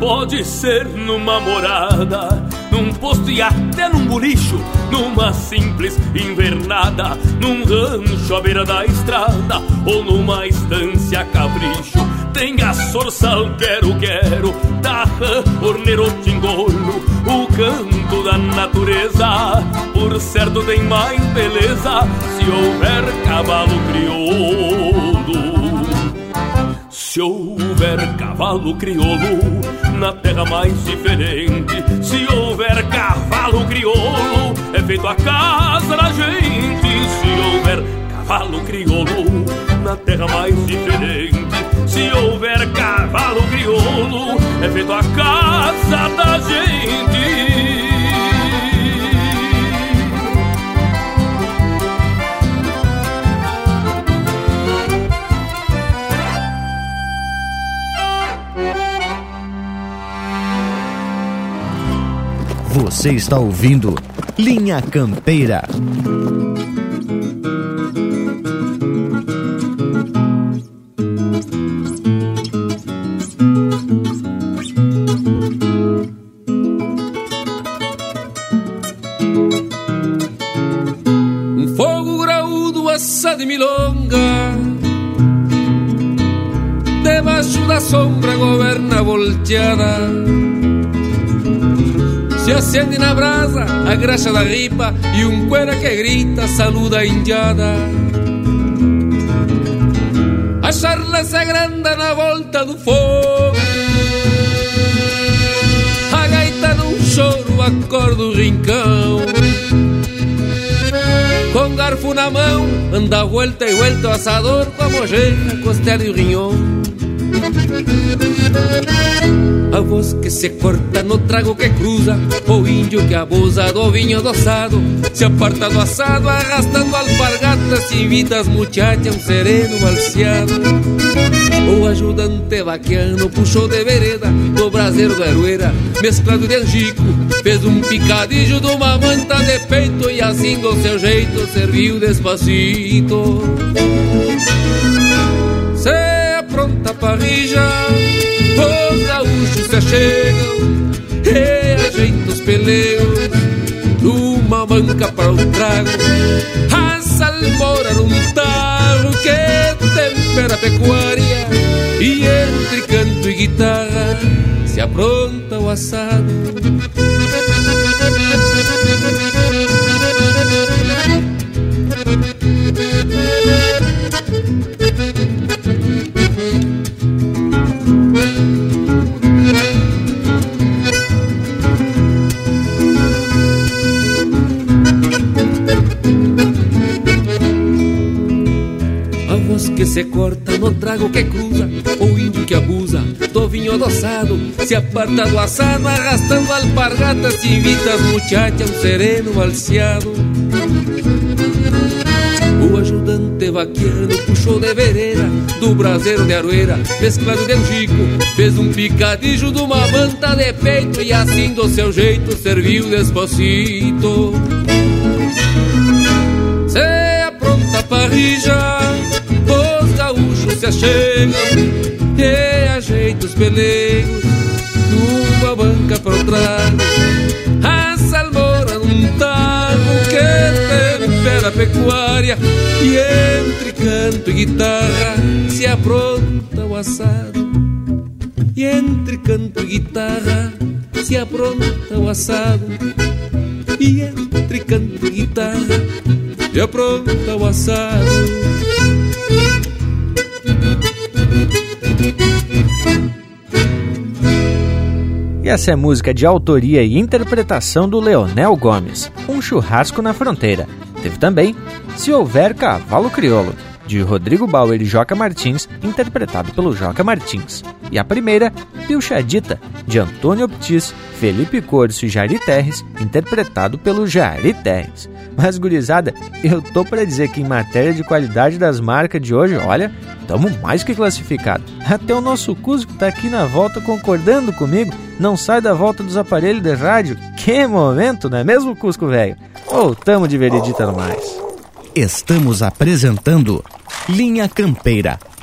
Pode ser numa morada, num posto e até num bolicho, numa simples invernada, num rancho à beira da estrada ou numa estância capricho. Tem a sorçal, quero, quero, da rã, orneiro, tingolo, o canto da natureza. Por certo tem mais beleza se houver cavalo crioulo. Se houver cavalo crioulo na terra mais diferente, se houver cavalo crioulo, é feito a casa da gente. Se houver cavalo crioulo na terra mais diferente, se houver cavalo crioulo, é feito a casa da gente. Você está ouvindo Linha Campeira. Um fogo graúdo assado de milonga. Debaixo da sombra governa volteada se acende na brasa a graxa da ripa e um cuera que grita saluda a indiada. A charla se agranda na volta do fogo. A gaita num choro acorda o rincão. Com garfo na mão, anda volta e volta o assador com a mojeira, costela e o rinhão. A voz que se corta no trago que cruza O índio que abusa do vinho adoçado Se aparta do assado arrastando alpargatas invita as muchachas um sereno balseado O ajudante vaquiano puxou de vereda Do braseiro do Arueira Mesclado de angico Fez um picadilho de uma manta de peito E assim do seu jeito serviu despacito parrija Os gaúchos se chegam E ajeitam os pelegos Numa banca para o trago. A salmoura num tarro Que tempera a pecuária. E entre canto e guitarra Se apronta o assado no trago que cruza, o índio que abusa do vinho adoçado, se aparta do assado, arrastando alpargatas, se invita as muchachas, um sereno balseado. O ajudante vaqueiro puxou de vereda Do braseiro de aroeira, mesclado de angico Fez um picadilho de uma manta de peito E assim do seu jeito serviu despacito Se apronta a parrija se achegam e ajeita os pelegos numa banca para o. A salmoura num tago que tempera a pecuária e entre canto e guitarra se apronta o assado. E entre canto e guitarra se apronta o assado. E entre canto e guitarra se apronta o assado. E essa é música de autoria e interpretação do Leonel Gomes, Um Churrasco na Fronteira. Teve também Se Houver Cavalo Crioulo, de Rodrigo Bauer e Joca Martins, interpretado pelo Joca Martins. E a primeira, Pilchadita, de Antônio Optis, Felipe Corso e Jari Terres, interpretado pelo Jari Terres. Mas, gurizada, eu tô para dizer que em matéria de qualidade das marcas de hoje, olha, estamos mais que classificados. Até o nosso Cusco tá aqui na volta concordando comigo, não sai da volta dos aparelhos de rádio. Que momento, não é mesmo, Cusco velho? Voltamos de veredita no mais. Estamos apresentando Linha Campeira,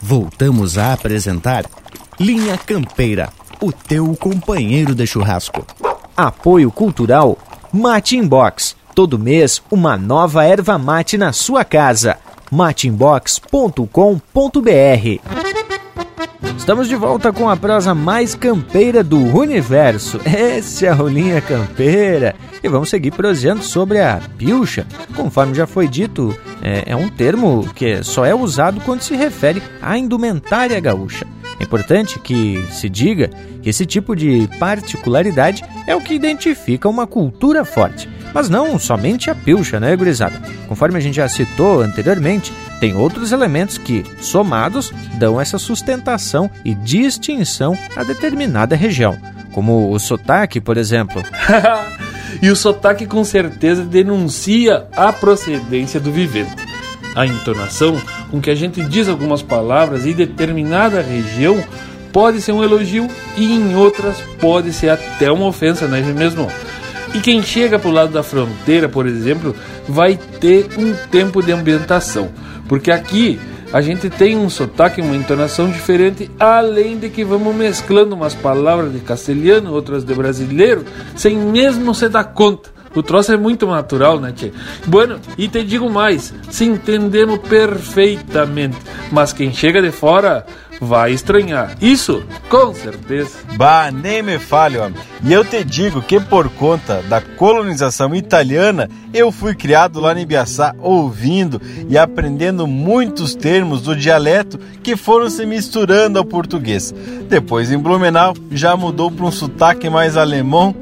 Voltamos a apresentar Linha Campeira, o teu companheiro de churrasco. Apoio Cultural Mate Inbox. Todo mês, uma nova erva mate na sua casa. mateinbox.com.br Estamos de volta com a prosa mais campeira do universo. Essa é a Rolinha Campeira. E vamos seguir proseando sobre a pilcha. Conforme já foi dito, é, é um termo que só é usado quando se refere à indumentária gaúcha. É importante que se diga que esse tipo de particularidade é o que identifica uma cultura forte. Mas não somente a pilcha, né, gurizada? Conforme a gente já citou anteriormente, tem outros elementos que, somados, dão essa sustentação e distinção a determinada região, como o sotaque, por exemplo. <laughs> e o sotaque com certeza denuncia a procedência do vivente. a entonação com que a gente diz algumas palavras em determinada região pode ser um elogio e em outras pode ser até uma ofensa, não é mesmo? E quem chega para o lado da fronteira, por exemplo, vai ter um tempo de ambientação, porque aqui a gente tem um sotaque, uma entonação diferente, além de que vamos mesclando umas palavras de castelhano, outras de brasileiro, sem mesmo se dar conta. O troço é muito natural, né, tchê? Bueno, e te digo mais, se entendemos perfeitamente, mas quem chega de fora vai estranhar. Isso, com certeza. Bah, nem me fale, homem. E eu te digo que por conta da colonização italiana, eu fui criado lá em Ibiaçá ouvindo e aprendendo muitos termos do dialeto que foram se misturando ao português. Depois em Blumenau já mudou para um sotaque mais alemão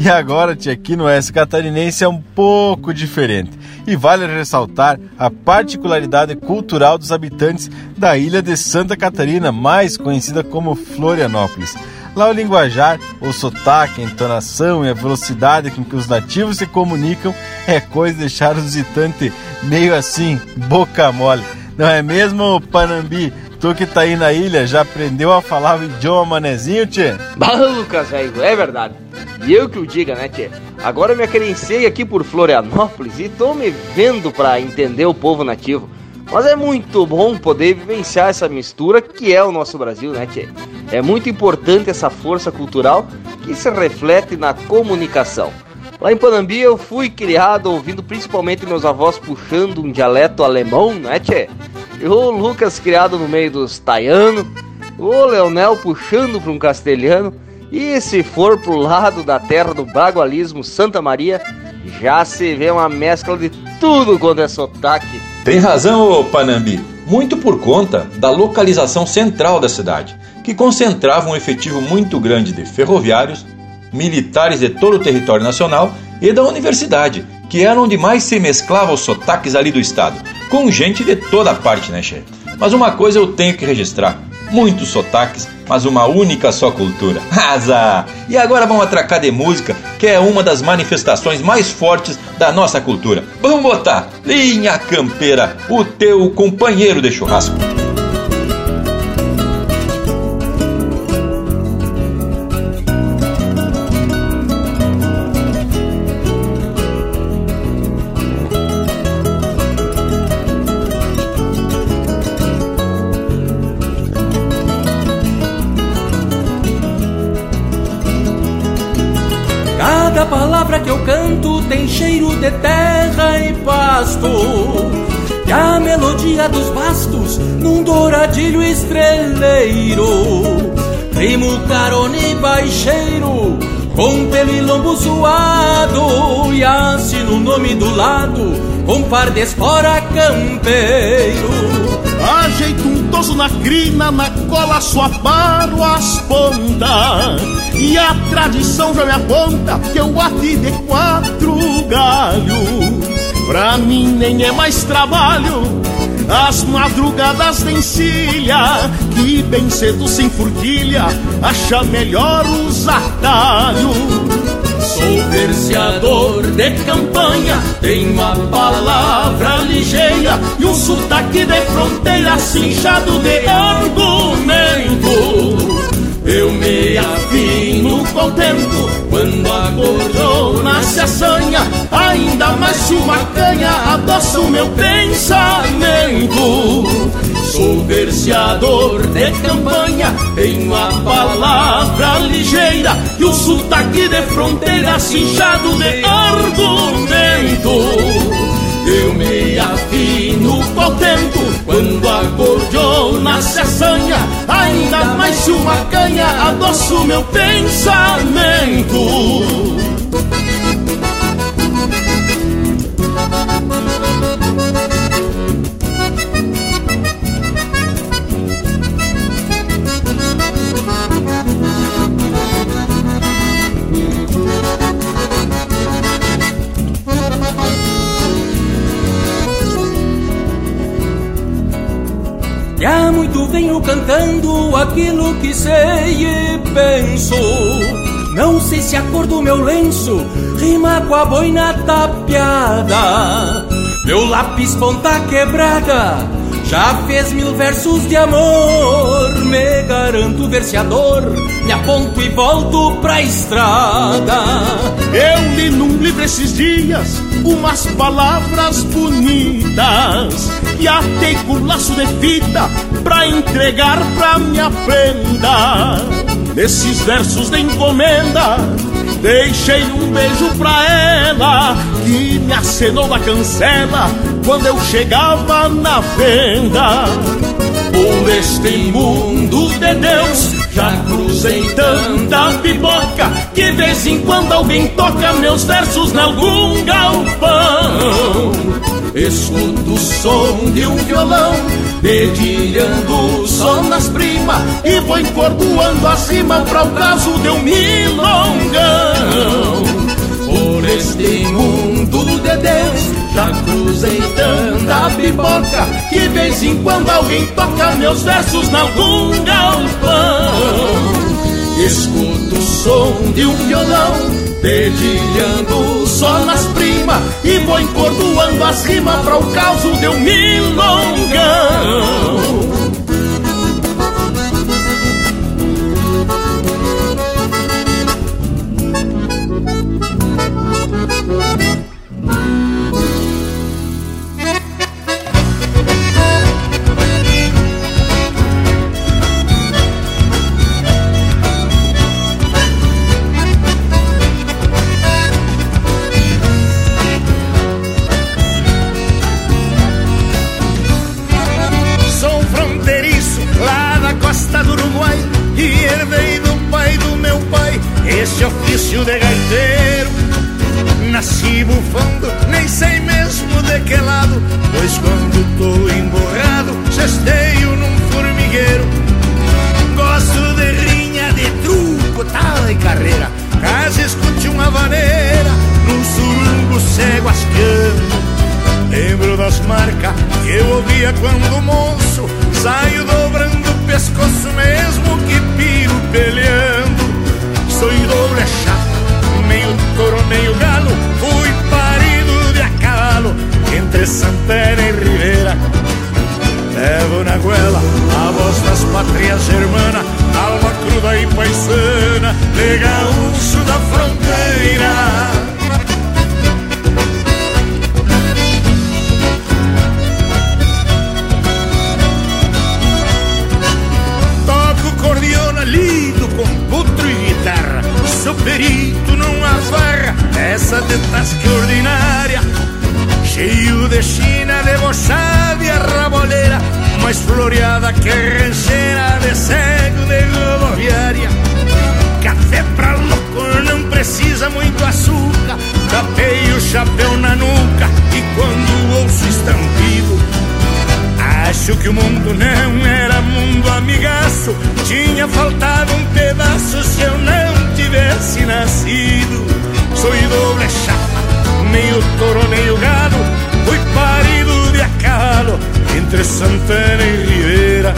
e agora aqui no oeste catarinense é um pouco diferente. E vale ressaltar a particularidade cultural dos habitantes da ilha de Santa Catarina, mais conhecida como Florianópolis. Lá o linguajar, o sotaque, a entonação e a velocidade com que os nativos se comunicam é coisa de deixar o visitante meio assim, boca mole. Não é mesmo, Panambi? Tu que tá aí na ilha, já aprendeu a falar o idioma manezinho, tchê? Bah, Lucas, velho, é verdade. E eu que o diga, né, tchê? Agora eu me acrencei aqui por Florianópolis e tô me vendo pra entender o povo nativo. Mas é muito bom poder vivenciar essa mistura que é o nosso Brasil, né, Tchê? É muito importante essa força cultural que se reflete na comunicação. Lá em Panambi eu fui criado ouvindo principalmente meus avós puxando um dialeto alemão, né, Tchê? E o Lucas criado no meio dos taianos, o Leonel puxando para um castelhano, e se for pro lado da terra do bagualismo Santa Maria, já se vê uma mescla de tudo quando é sotaque. Tem razão, ô Panambi. Muito por conta da localização central da cidade, que concentrava um efetivo muito grande de ferroviários, militares de todo o território nacional e da universidade, que era onde mais se mesclava os sotaques ali do estado, com gente de toda parte, né, che? Mas uma coisa eu tenho que registrar: muitos sotaques, mas uma única só cultura. <laughs> Asa! E agora vamos atracar de música, que é uma das manifestações mais fortes da nossa cultura. Vamos botar Linha Campeira, o teu companheiro de churrasco. Melodia dos bastos num douradilho estreleiro. Primo carone baixeiro, com pelo e lombo suado. E assino o nome do lado, com par de espora campeiro. Ajeito um toso na crina, na cola só paro as pontas. E a tradição já me aponta que eu bati de quatro galhos. Pra mim nem é mais trabalho as madrugadas de encilha Que bem cedo sem furquilha acha melhor os atalhos Sou verseador de campanha, tenho uma palavra ligeira e um sotaque de fronteira cinchado de argumento. Eu me afino contento quando a cordona se assanha, mais uma canha adoça o meu pensamento. Sou verseador de campanha, tenho a palavra ligeira e o sotaque de fronteira cinchado de argumento. Eu me afino contento quando a cordona se assanha, ainda mais se uma canha adoça o meu pensamento. Há muito venho cantando aquilo que sei e penso. Não sei se a cor do meu lenço rima com a boina tapeada. Meu lápis ponta quebrada já fez mil versos de amor. Me garanto verseador, me aponto e volto pra estrada. Eu li num livro esses dias umas palavras bonitas e atei com laço de fita pra entregar pra minha prenda. Nesses versos de encomenda Deixei um beijo pra ela que me acenou na cancela quando eu chegava na venda. Por este mundo de Deus já cruzei tanta pipoca que de vez em quando alguém toca meus versos em algum galpão. Escuto o som de um violão dedilhando só nas primas e vou encordoando acima para o caso de um milongão. Por este mundo de Deus já cruzei tanta pipoca que de vez em quando alguém toca meus versos em algum galpão. Escuto o som de um violão Dedilhando só nas primas E vou encordoando as rimas Pra o caso de um milongão entre Santana e Ribeira Levo na goela a voz das pátrias germanas Alma cruda e paisana de gaúcho da fronteira. Lido com putro e guitarra Sou perito numa farra Essa de tasca ordinária Cheio de china, debochada e a raboleira Mais floreada que rancheira De cego de rodoviária. Café pra louco não precisa muito açúcar Tapei o chapéu na nuca E quando ouço estampido Acho que o mundo não era mundo amigaço Tinha faltado um pedaço se eu não tivesse nascido. Sou doble chapa, meio touro, meio gado Fui parido de a cavalo entre Santana e Ribeira.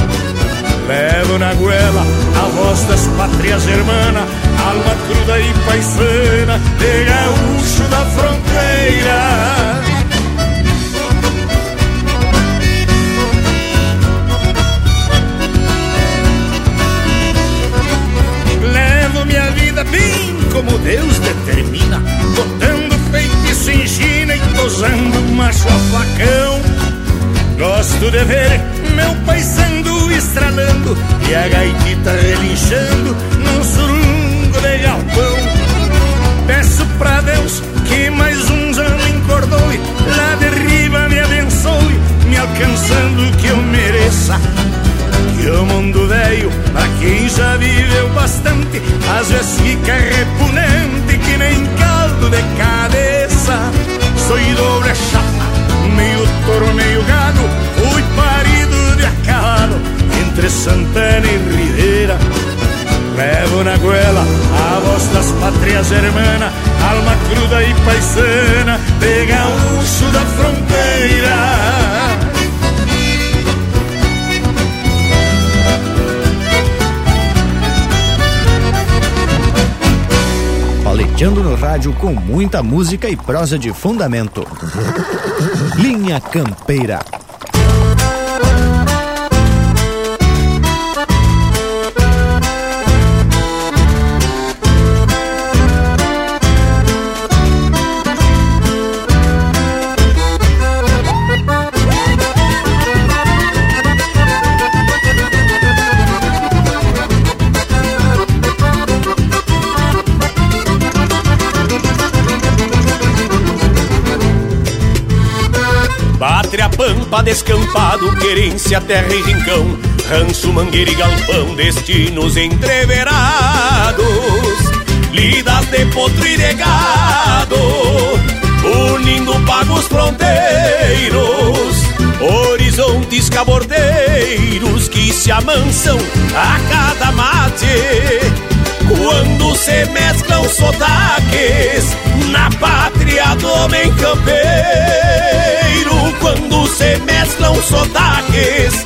Levo na goela a voz das pátrias hermanas Alma cruda e paisana de gaúcho da fronteira. Minha vida bem como Deus determina Botando Tosando macho a facão Gosto de ver meu pai sendo estralando E a gaitita relinchando num surungo de galpão. Peço pra Deus que mais uns anos encordoe Lá de riba me abençoe Me alcançando o que eu mereça. E o mundo velho, pra quem já viveu bastante, às vezes fica repugnante que nem caldo de cabeça. Sou doble chapa, meio touro, meio gado, fui parido de a entre Santana e Ribeira. Levo na goela a voz das pátrias hermanas, alma cruda e paisana, de gaúcho da fronteira. Viajando no rádio com muita música e prosa de fundamento. Linha Campeira. Descampado, querência, terra e rincão, rancho, mangueira e galpão, destinos entreverados, lidas de potro e de gado, unindo pagos fronteiros, horizontes cabordeiros que se amansam a cada mate. Quando se mesclam sotaques na pátria do homem campeiro, quando se mesclam sotaques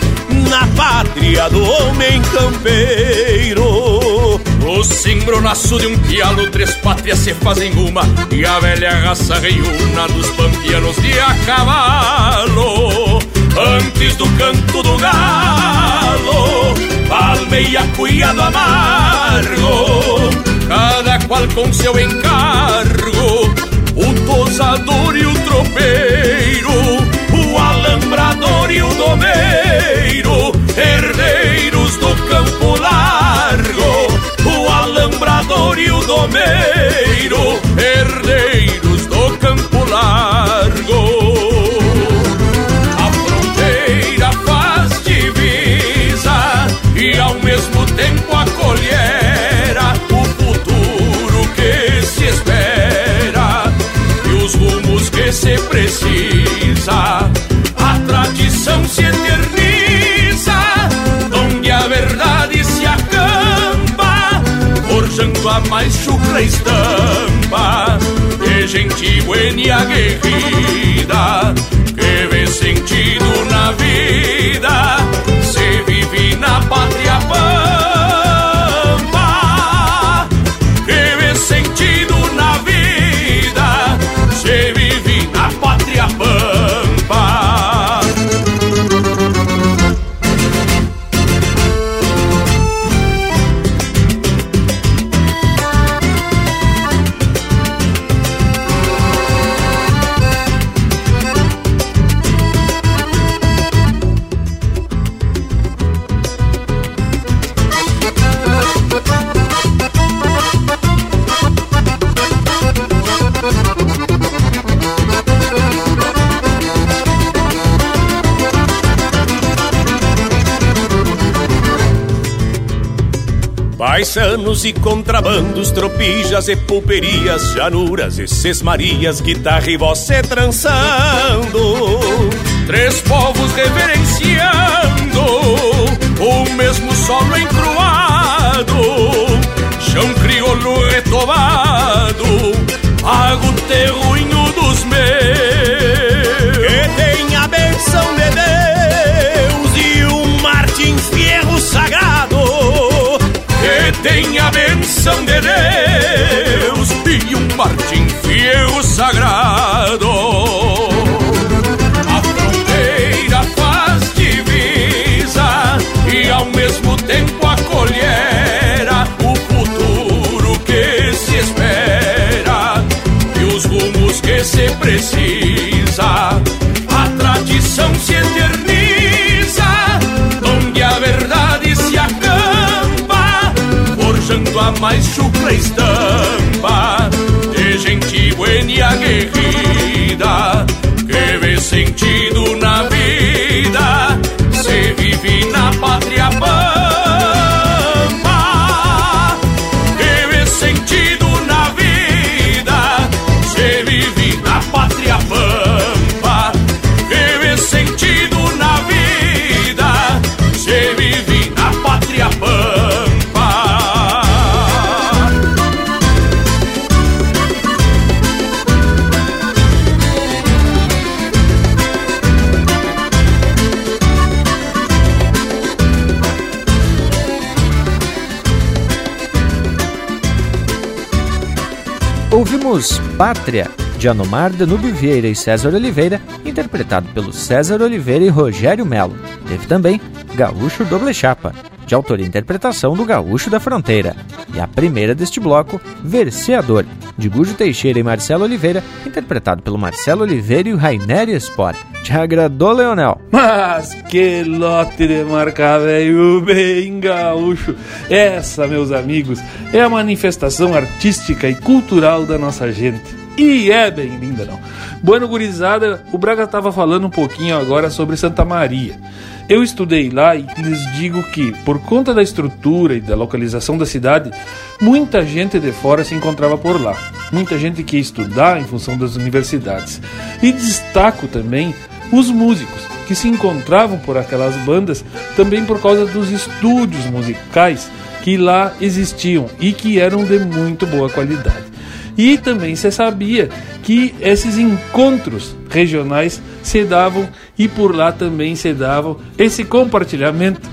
na pátria do homem campeiro. O cimbronaço de um pialo, três pátrias se fazem uma E a velha raça reúna dos pampianos de a cavalo. Antes do canto do galo, palmeia cuiado amargo Cada qual com seu encargo, o tosador e o tropeiro O alambrador e o domeiro, herdeiros do campo largo o alambrador e o domeiro, herdeiros se precisa. A tradição se eterniza, onde a verdade se acampa forjando a mais chucra estampa de gente buena e aguerrida que vê sentido na vida se vive na pátria Paisanos e contrabandos, tropijas e pulperias, januras e sesmarias, guitarra e se trançando. Três povos reverenciando o mesmo solo encruado, chão crioulo retomado, pago terruinho tem a benção de Deus e um Martim Fierro sagrado. A fronteira faz divisa e ao mesmo tempo acolhera o futuro que se espera e os rumos que se precisa. Mais chucra Ouvimos Pátria, de Anomar Danúbio Vieira e César Oliveira, interpretado pelo César Oliveira e Rogério Melo. Teve também Gaúcho Doble Chapa, de autoria e interpretação do Gaúcho da Fronteira. E a primeira deste bloco, Verseador, de Gujo Teixeira e Marcelo Oliveira, interpretado pelo Marcelo Oliveira e o Rainer Sport. Te agradou, Leonel? Mas que lote de marca velho, bem gaúcho! Essa, meus amigos, é a manifestação artística e cultural da nossa gente. E é bem linda, não. Bueno, gurizada, o Braga estava falando um pouquinho agora sobre Santa Maria. Eu estudei lá e lhes digo que, por conta da estrutura e da localização da cidade, muita gente de fora se encontrava por lá. Muita gente que ia estudar em função das universidades. E destaco também os músicos, que se encontravam por aquelas bandas também por causa dos estúdios musicais que lá existiam e que eram de muito boa qualidade. E também se sabia que esses encontros regionais se davam e por lá também se davam esse compartilhamento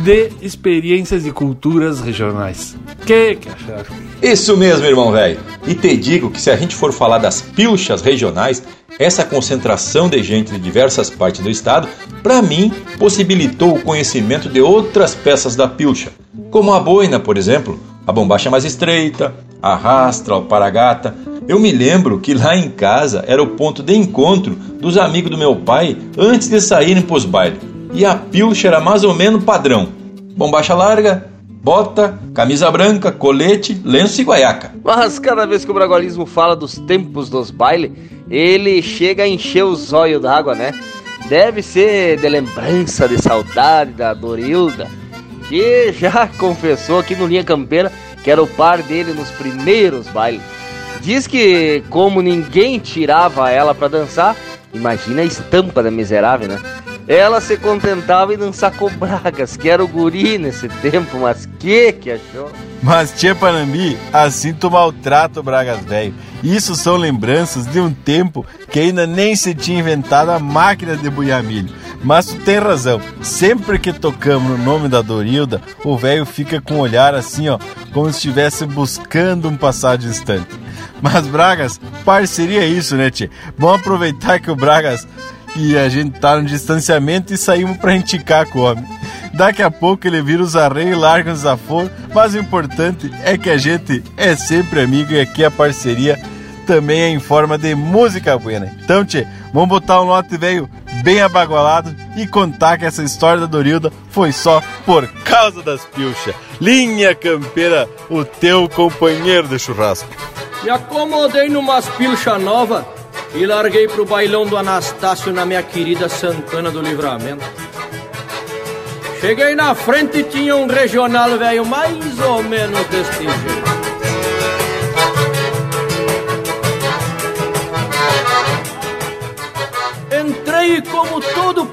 de experiências e culturas regionais. Que que acharam? Isso mesmo, irmão velho. E te digo que se a gente for falar das pilchas regionais, essa concentração de gente de diversas partes do estado, para mim, possibilitou o conhecimento de outras peças da pilcha, como a boina, por exemplo, a bombacha mais estreita, a rastra, o paragata. Eu me lembro que lá em casa era o ponto de encontro dos amigos do meu pai antes de saírem para os bailes. E a pilcha era mais ou menos padrão. Bombacha larga, bota, camisa branca, colete, lenço e guaiaca. Mas cada vez que o bragualismo fala dos tempos dos bailes, ele chega a encher os olhos d'água, né? Deve ser de lembrança, de saudade da Dorilda que já confessou aqui no Linha Campeira que era o par dele nos primeiros bailes. Diz que como ninguém tirava ela para dançar, imagina a estampa da miserável, né? Ela se contentava em dançar com Bragas, que era o guri nesse tempo, mas que que achou? Mas tia Panambi, assim tu maltrata o Bragas velho. Isso são lembranças de um tempo que ainda nem se tinha inventado a máquina de buiar milho. Mas tu tem razão, sempre que tocamos no nome da Dorilda, o velho fica com um olhar assim, ó, como se estivesse buscando um passado distante. Mas Bragas, parceria é isso, né, tia? Vamos aproveitar que o Bragas e a gente tá no distanciamento e saímos pra enticar com o homem. Daqui a pouco ele vira os arreios e larga os aforos, mas o importante é que a gente é sempre amigo e aqui a parceria também é em forma de música buena. Então, tchê, vamos botar um lote velho bem abagualado e contar que essa história da Dorilda foi só por causa das pilchas. Linha Campeira, o teu companheiro de churrasco. Me acomodei numas pilcha nova e larguei pro bailão do Anastácio na minha querida Santana do Livramento. Cheguei na frente e tinha um regional velho mais ou menos deste jeito.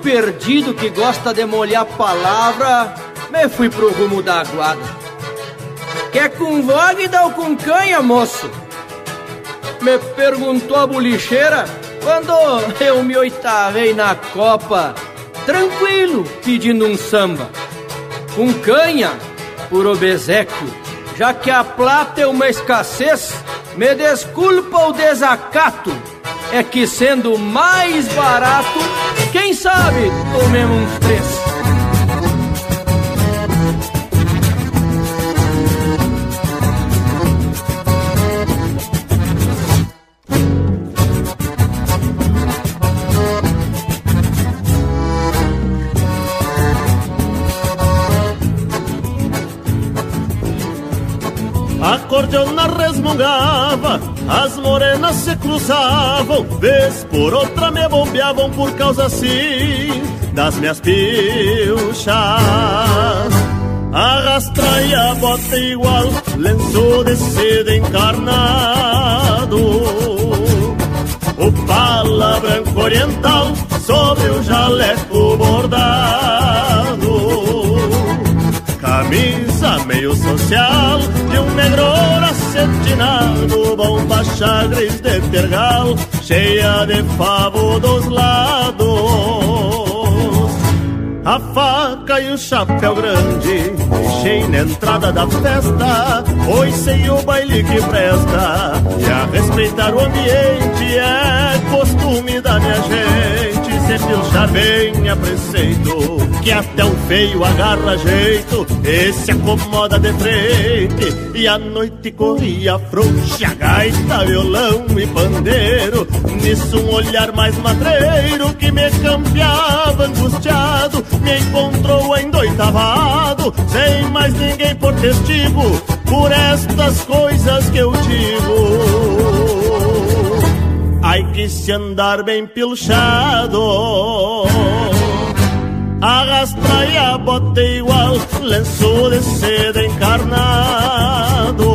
Perdido que gosta de molhar palavra, me fui pro rumo da aguada. Quer com vogue ou com canha, moço? Me perguntou a bolicheira quando eu me oitavei na copa, tranquilo, pedindo um samba. Com canha, por obeséquio, já que a plata é uma escassez, me desculpa o desacato é que sendo mais barato, quem sabe tomemos uns três. Acordeona resmungava, as morenas se cruzavam, vez por outra me bombeavam por causa assim das minhas pilchas. Arrastra a bota igual, lenço de seda encarnado. O pala branco oriental sobre o jaleco bordado. Social de um negro acetinado, bombacha gris de tergal, cheia de favo dos lados. a faca e o chapéu grande. Deixei na entrada da festa, hoje sei o baile que presta. E a respeitar o ambiente é costume da minha gente. Se pilchar bem a preceito, que até o feio agarra jeito, esse acomoda de frente. E a noite corria frouxa, gaita, violão e pandeiro. Nisso um olhar mais madreiro que me campeava angustiado, me encontrou endoitavado, sem mais ninguém por testigo, por estas coisas que eu digo. Ai que se andar bem pilchado. Arrastra e a bota igual Lenço de seda encarnado.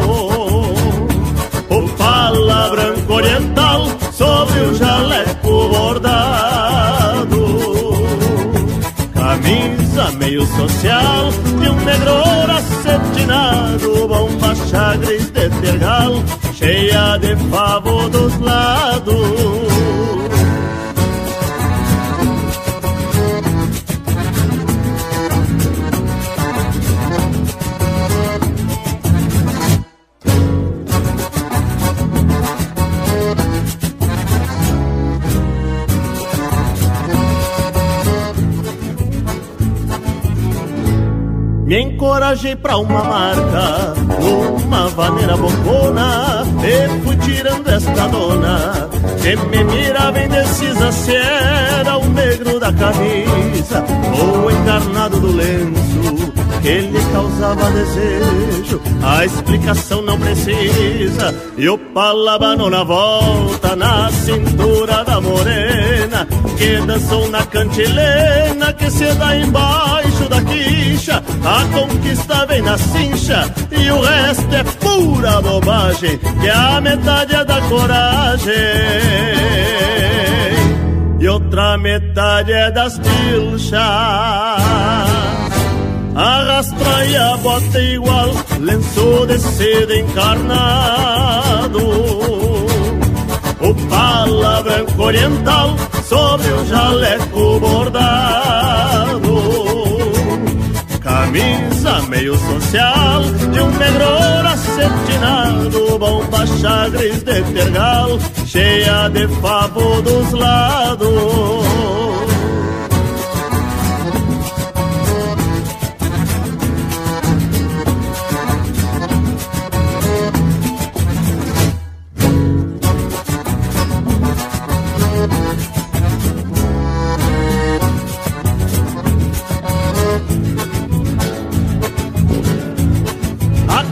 O pala branco oriental Sobre o jaleco bordado. Camisa meio social De um negro acetinado Chagres de tergal cheia de favo dos lados. Me encorajei pra uma marca, uma vaneira bocona, e fui tirando esta dona, que me mirava indecisa se era o negro da camisa ou o encarnado do lenço que lhe causava desejo. A explicação não precisa, e o palabano na volta, na cintura da morena, que dançou na cantilena que se dá embaixo da quicha. A conquista vem na cincha e o resto é pura bobagem, que a metade é da coragem. E outra metade é das pilchas Arrastra e a bota igual Lenço de seda encarnado. O pala branco oriental Sobre o jaleco bordado. Camisa meio social De um negro acetinado Bomba chagres de tergal Cheia de favo dos lados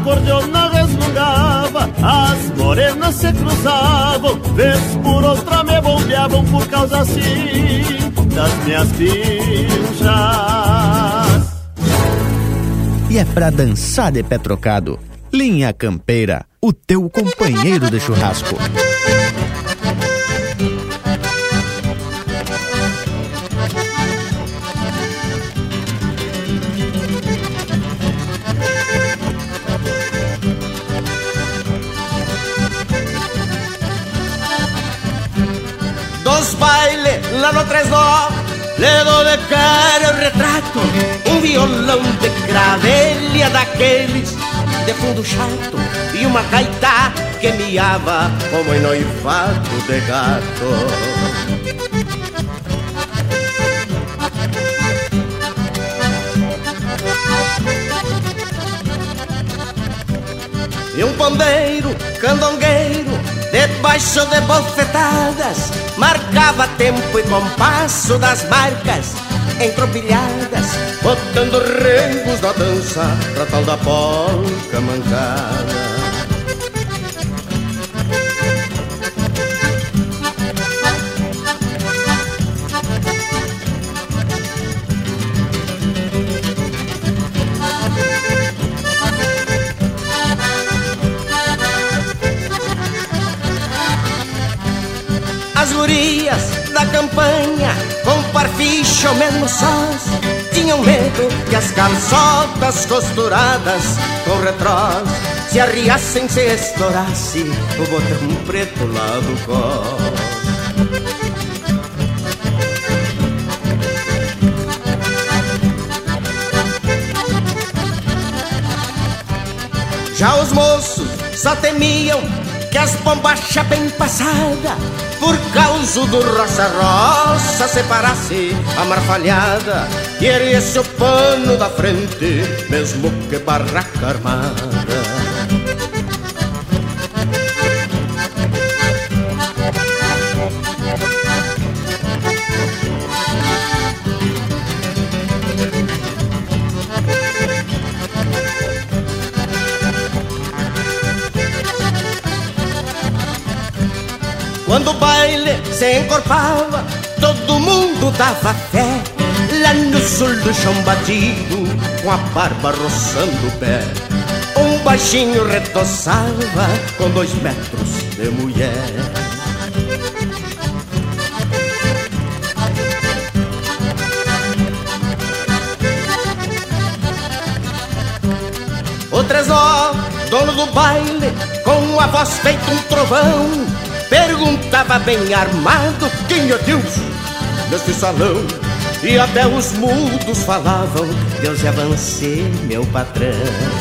acordeona resmungava, as morenas se cruzavam, vez por outra me bombeavam por causa assim das minhas pinchas. E é pra dançar de pé trocado. Linha Campeira, o teu companheiro de churrasco. No Tres Nó Le de cara o retrato Um violão de cravelha daqueles De fundo chato E uma gaita que miava Como em noivado de gato. E um pandeiro candongueiro Debaixo de bofetadas Marcava tempo e compasso das marcas Entropilhadas Botando rengos da dança Pra tal da polca mancada gurias da campanha Com parficha ou mesmo sós. Tinham medo que as calçotas costuradas com retrós Se arriassem se estourasse o botão preto lá do colo Já os moços só temiam que as bombachas bem passadas por causa do roça-roça separasse a marfalhada e erguesse o pano da frente, mesmo que barraca armada. Quando o baile se encorpava, todo mundo dava fé. Lá no sul do chão batido, com a barba roçando o pé. Um baixinho retoçava com dois metros de mulher. O Tresor, dono do baile, com a voz feita um trovão, perguntava bem armado quem é Deus neste salão. E até os mudos falavam, Deus é você, meu patrão.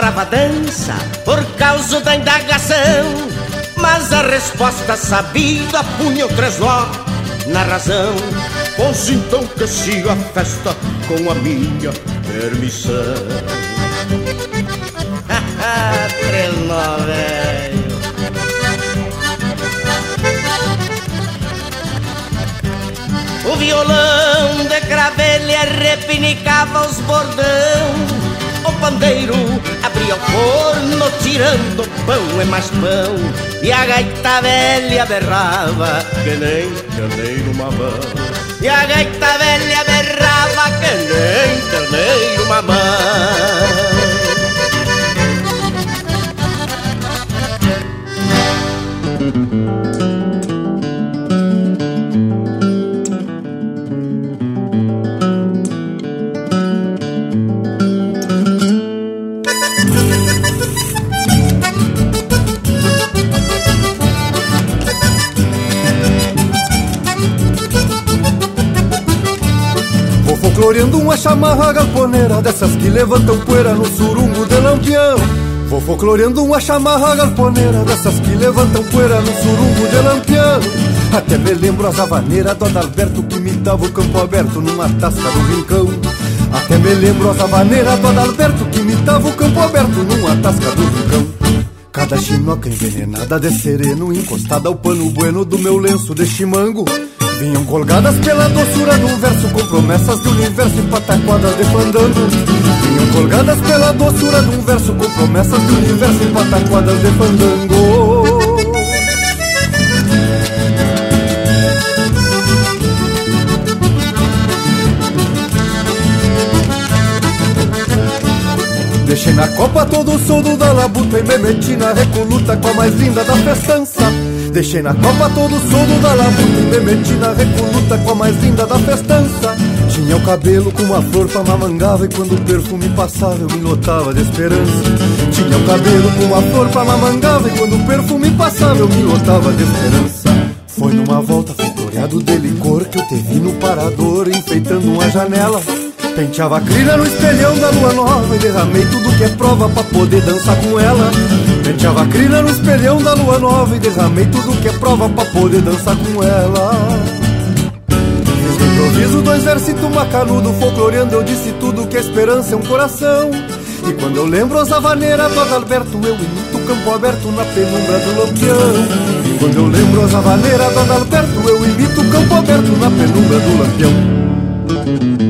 Parava a dança por causa da indagação. Mas a resposta sabida punha o tresló na razão. Pois então que siga a festa com a minha permissão. <laughs> Trenó, velho. O violão de cravelha repinicava os bordão o pandeiro abria o forno tirando pão e mais pão. E a gaita velha berrava que nem carneiro mamão E a gaita velha berrava que nem carneiro mamão folcloreando uma chamarra galponeira Dessas que levantam poeira no surungo de lampião. Vou folcloreando uma chamarra galponeira Dessas que levantam poeira no surungo de lampião. Até me lembro as havaneiras do Adalberto Que imitava o campo aberto numa tasca do rincão. Até me lembro as havaneiras do Adalberto Que imitava o campo aberto numa tasca do rincão. Cada chinoca envenenada de sereno Encostada ao pano bueno do meu lenço de chimango Vinham colgadas pela doçura do verso Com promessas de universo e pataquadas de fandango. Vinham colgadas pela doçura um verso Com promessas de universo e pataquadas de fandango. Deixei na copa todo o soldo da labuta E me meti na recoluta com a mais linda da festança Deixei na copa todo o soldo da labuta E me meti na recoluta com a mais linda da festança. Tinha o cabelo com uma flor pra mamangava E quando o perfume passava eu me notava de esperança. Tinha o cabelo com uma flor pra mamangava E quando o perfume passava eu me notava de esperança. Foi numa volta floreado de licor Que eu te vi no parador enfeitando uma janela. Penteava a crina no espelhão da lua nova E derramei tudo que é prova pra poder dançar com ela Penteava a crina no espelhão da lua nova E derramei tudo que é prova pra poder dançar com ela. Fiz no improviso dois versitos macanudo Folcloreando eu disse tudo que a esperança é um coração. E quando eu lembro as havaneiras do Adalberto Eu imito o campo aberto na penumbra do lampião. E quando eu lembro as havaneiras do Adalberto Eu imito o campo aberto na penumbra do lampião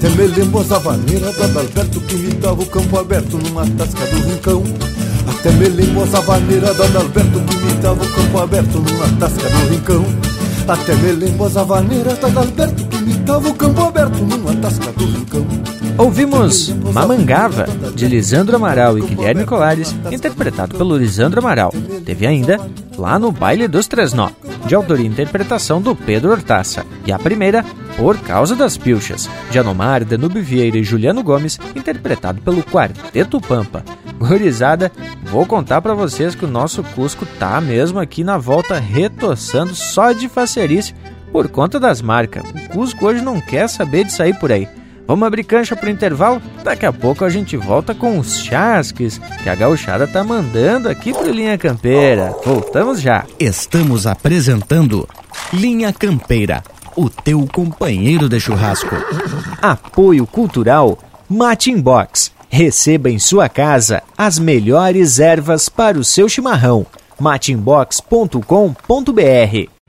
Até me lembro as avaneiras do Adalberto Que me dava o campo aberto numa tasca do rincão. Até me lembro as avaneiras do Adalberto Que me dava o campo aberto numa tasca do rincão. Até me lembro as avaneiras do Adalberto Que me dava o campo aberto numa tasca do rincão. Ouvimos Mamangava, de Lisandro Amaral e Guilherme Colares, interpretado pelo Lisandro Amaral. Teve ainda Lá no Baile dos Três Nó, de autoria e interpretação do Pedro Hortaça. E a primeira, Por Causa das Pilchas, de Anomar, Danube Vieira e Juliano Gomes, interpretado pelo Quarteto Pampa. Gurizada, vou contar para vocês que o nosso Cusco tá mesmo aqui na volta retoçando só de facerice por conta das marcas. O Cusco hoje não quer saber de sair por aí. Vamos abrir cancha pro intervalo? Daqui a pouco a gente volta com os chasques que a gauchada tá mandando aqui pro Linha Campeira. Voltamos já. Estamos apresentando Linha Campeira, o teu companheiro de churrasco. Apoio Cultural Mate Box. Receba em sua casa as melhores ervas para o seu chimarrão. matinbox.com.br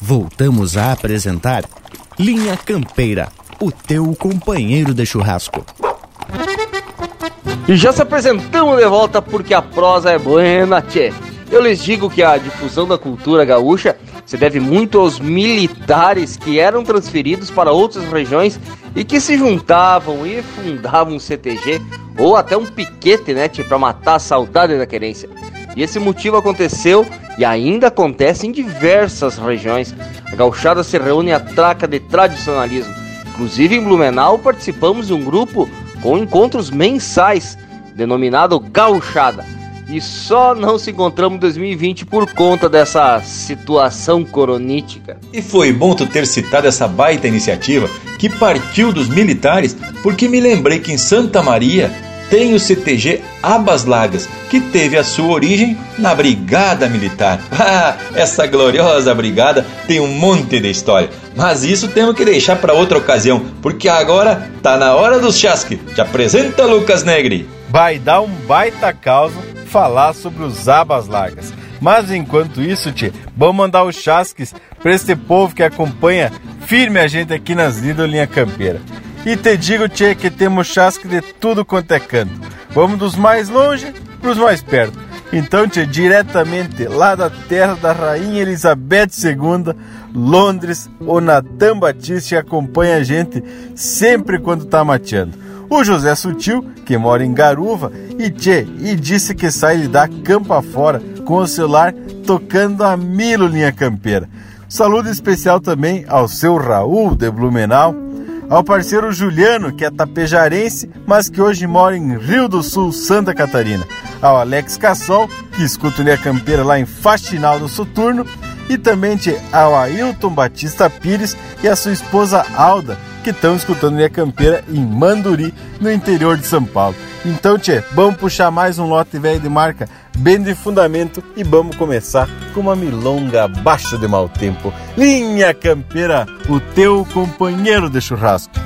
Voltamos a apresentar Linha Campeira, o teu companheiro de churrasco. E já se apresentamos de volta porque a prosa é buena, tchê. Eu lhes digo que a difusão da cultura gaúcha se deve muito aos militares que eram transferidos para outras regiões e que se juntavam e fundavam um CTG ou até um piquete, né, para matar a saudade da querência. E esse motivo aconteceu e ainda acontece em diversas regiões. A gauchada se reúne a traca de tradicionalismo. Inclusive em Blumenau participamos de um grupo com encontros mensais, denominado Gauchada. E só não se encontramos em 2020 por conta dessa situação coronítica. E foi bom tu ter citado essa baita iniciativa que partiu dos militares, porque me lembrei que em Santa Maria tem o CTG Abas Lagas, que teve a sua origem na Brigada Militar. <laughs> Ah, essa gloriosa brigada tem um monte de história, mas isso temos que deixar para outra ocasião, porque agora tá na hora dos chasque. Te apresenta Lucas Negri. Vai dar um baita causa falar sobre os Abas Lagas. Mas enquanto isso, tchê, vamos mandar os chasques para este povo que acompanha firme a gente aqui nas Linha Campeira. E te digo, tchê, que temos chasque de tudo quanto é canto. Vamos dos mais longe para os mais perto. Então, tchê, diretamente lá da terra da Rainha Elizabeth II, Londres, o Natan Batista acompanha a gente sempre quando tá mateando. O José Sutil, que mora em Garuva, e tchê, e disse que sai lhe dar campo afora com o celular tocando a milo linha campeira. Saludo especial também ao seu Raul de Blumenau, ao parceiro Juliano, que é tapejarense, mas que hoje mora em Rio do Sul, Santa Catarina, ao Alex Cassol, que escuta Linha Campeira lá em Faxinal do Soturno, e também ao Ailton Batista Pires e a sua esposa Alda, que estão escutando Linha Campeira em Manduri, no interior de São Paulo. Então, tchê, vamos puxar mais um lote velho de marca, bem de fundamento, e vamos começar com uma milonga abaixo de mau tempo. Linha Campeira, o teu companheiro de churrasco.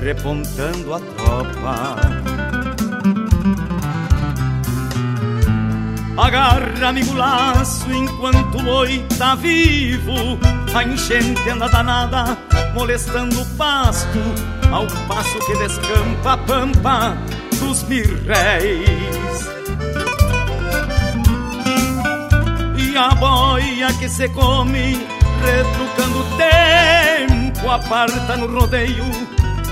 repontando a tropa. Agarra, amigo, laço enquanto o boi tá vivo. A enchente anda danada, molestando o pasto, ao passo que descampa a pampa dos birréis. E a boia que se come, retrucando o tempo, aparta no rodeio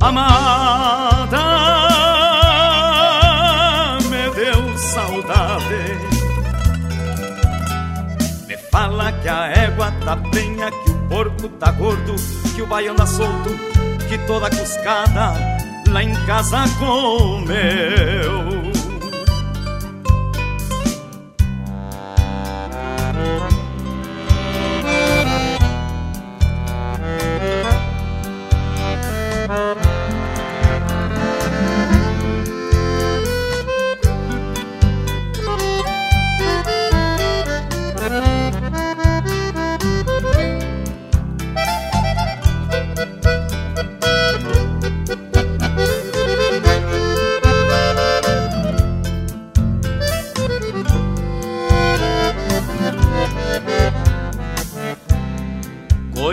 Amada, me deu saudade. Me fala que a égua tá penha, que o porco tá gordo, que o baiano tá solto, que toda cuscada lá em casa comeu.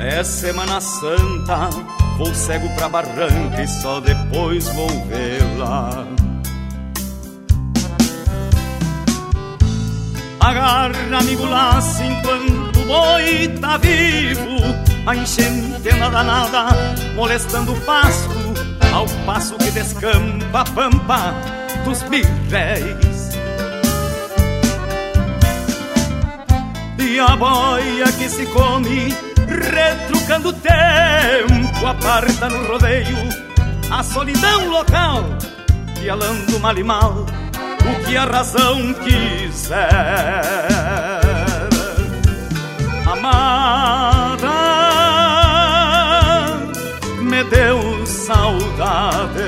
é Semana Santa, vou cego pra barranca e só depois vou vê-la. Agarra, amigo, laço enquanto o boi tá vivo. A enchente anda danada, molestando o pasto, ao passo que descampa a pampa dos birréis. E a boia que se come, retrucando o tempo, aparta no rodeio a solidão local, pialando mal e mal o que a razão quiser. Amada, me deu saudade.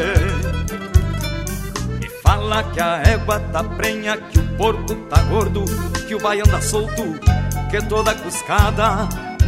Me fala que a égua tá prenha, que o porco tá gordo, que o baiano tá solto, que toda cuscada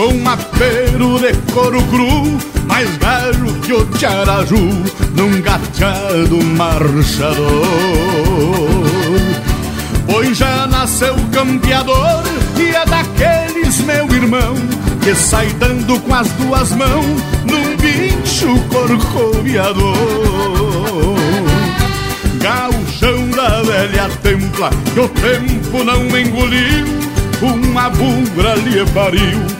Com apero de couro cru, mais velho que o tiaraju, num gateado marchador. Pois já nasceu campeador e é daqueles, meu irmão, que sai dando com as duas mãos num bicho corcoviador. Gauchão da velha templa, que o tempo não engoliu uma bugra lhe pariu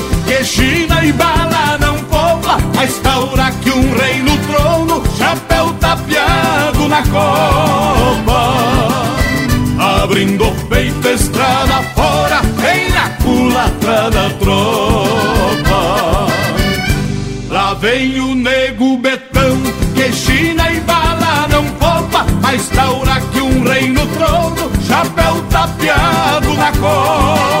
que China e bala não poupa, a instaura que um rei no trono, chapéu tapeado na copa. Abrindo o peito, estrada fora, vem na culatra da tropa. Lá vem o nego betão, que China e bala não poupa, a instaura que um rei no trono, chapéu tapeado na copa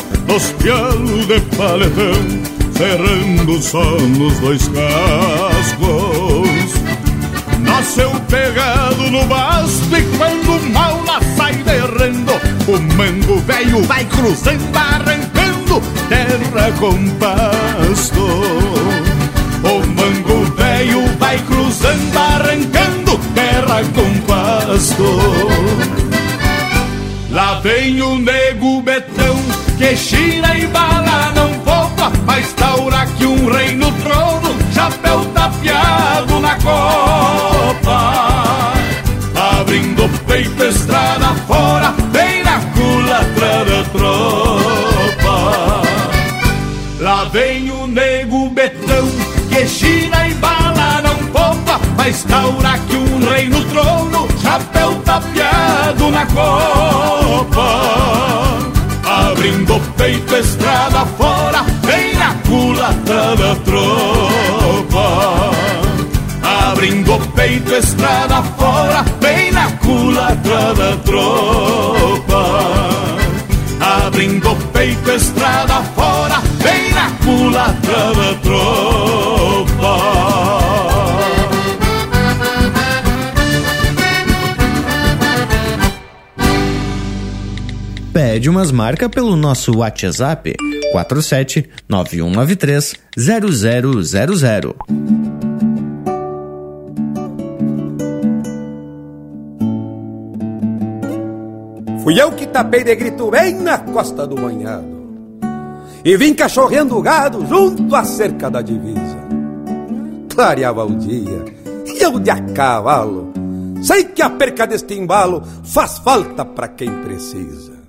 Nos pialos de paletão Cerrando só nos dois cascos. Nasceu pegado no basto E quando mal lá sai derrando O mango velho vai cruzando Arrancando terra com pasto. O mango velho vai cruzando Arrancando terra com pasto. Lá vem o betão Que gira e bala não poupa Mas taura que um rei no trono Chapéu tapeado na copa. Abrindo o peito estrada fora Vem na culatra da tropa. Lá vem o nego betão Que gira e bala não poupa Mas taura que um rei no trono Chapéu tapeado na copa Abrindo peito estrada fora Vem na culatra da tropa. Abrindo peito estrada fora Vem na culatra da tropa. Abrindo peito estrada fora Vem na culatra da tropa Pede umas marcas pelo nosso WhatsApp 47 9193 0000. Fui eu que tapei de grito bem na costa do banhado. E vim cachorreando o gado junto à cerca da divisa. Clareava o dia e eu de a cavalo Sei que a perca deste embalo faz falta para quem precisa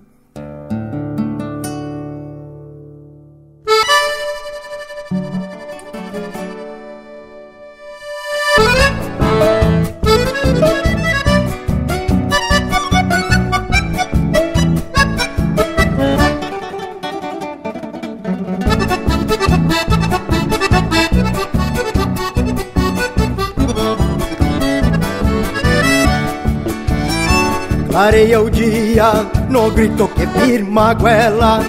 Areia o dia no grito que firma a goela.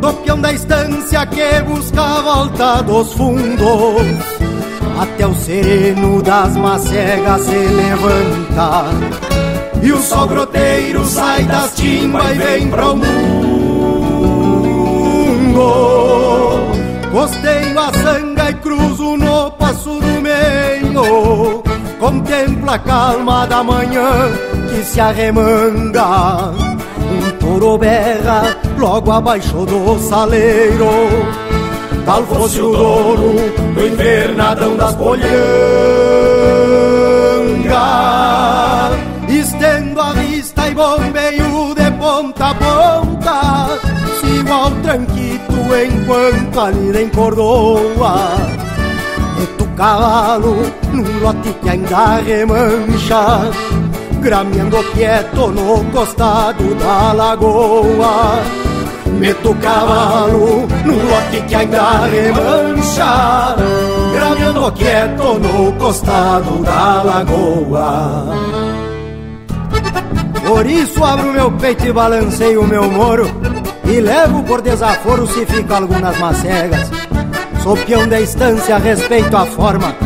Sopião da estância que busca a volta dos fundos. Até o sereno das macegas se levanta. E o sol groteiro sai das timbas e vem pro mundo. Costeio a sanga e cruzo no passo do meio. Contempla a calma da manhã que se arremanga Um touro berra logo abaixo do saleiro. Tal fosse o dono do invernadão das polhangas Estendo a vista e bombeio de ponta a ponta. Sigo ao tranquito enquanto a lida encordoa. Cavalo num lote que ainda remancha Grameando quieto no costado da lagoa. Meto o cavalo num lote que ainda remancha. Grameando quieto no costado da lagoa. Por isso abro meu peito e balanceio o meu moro. E levo por desaforo se fica algumas macegas. Sou peão da estância, respeito a forma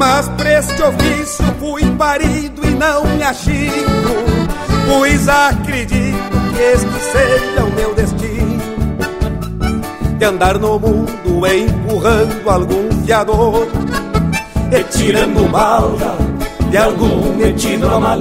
Mas pra este ofício fui parido e não me achico Pois acredito que este seja o meu destino. De andar no mundo empurrando algum fiador E tirando de algum metido a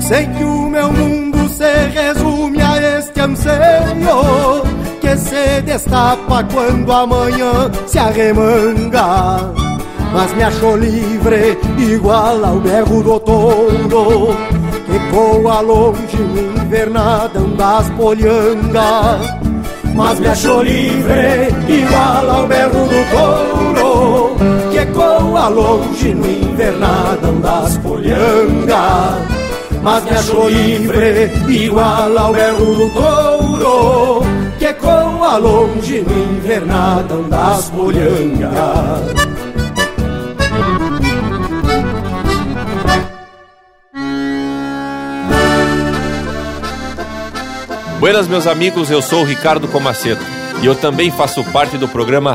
Sei que o meu mundo se resume a este anseio Que se destapa quando amanhã se arremanga. Mas me achou livre igual ao berro do touro Que voa longe no invernadão das polhangas Mas me achou livre igual ao berro do touro Que ecoa longe no invernadão das polhangas mas me achou livre, igual ao berro do touro, ecoa longe no invernadão das polhangas. Buenas, meus amigos, eu sou o Ricardo Comaceto e eu também faço parte do programa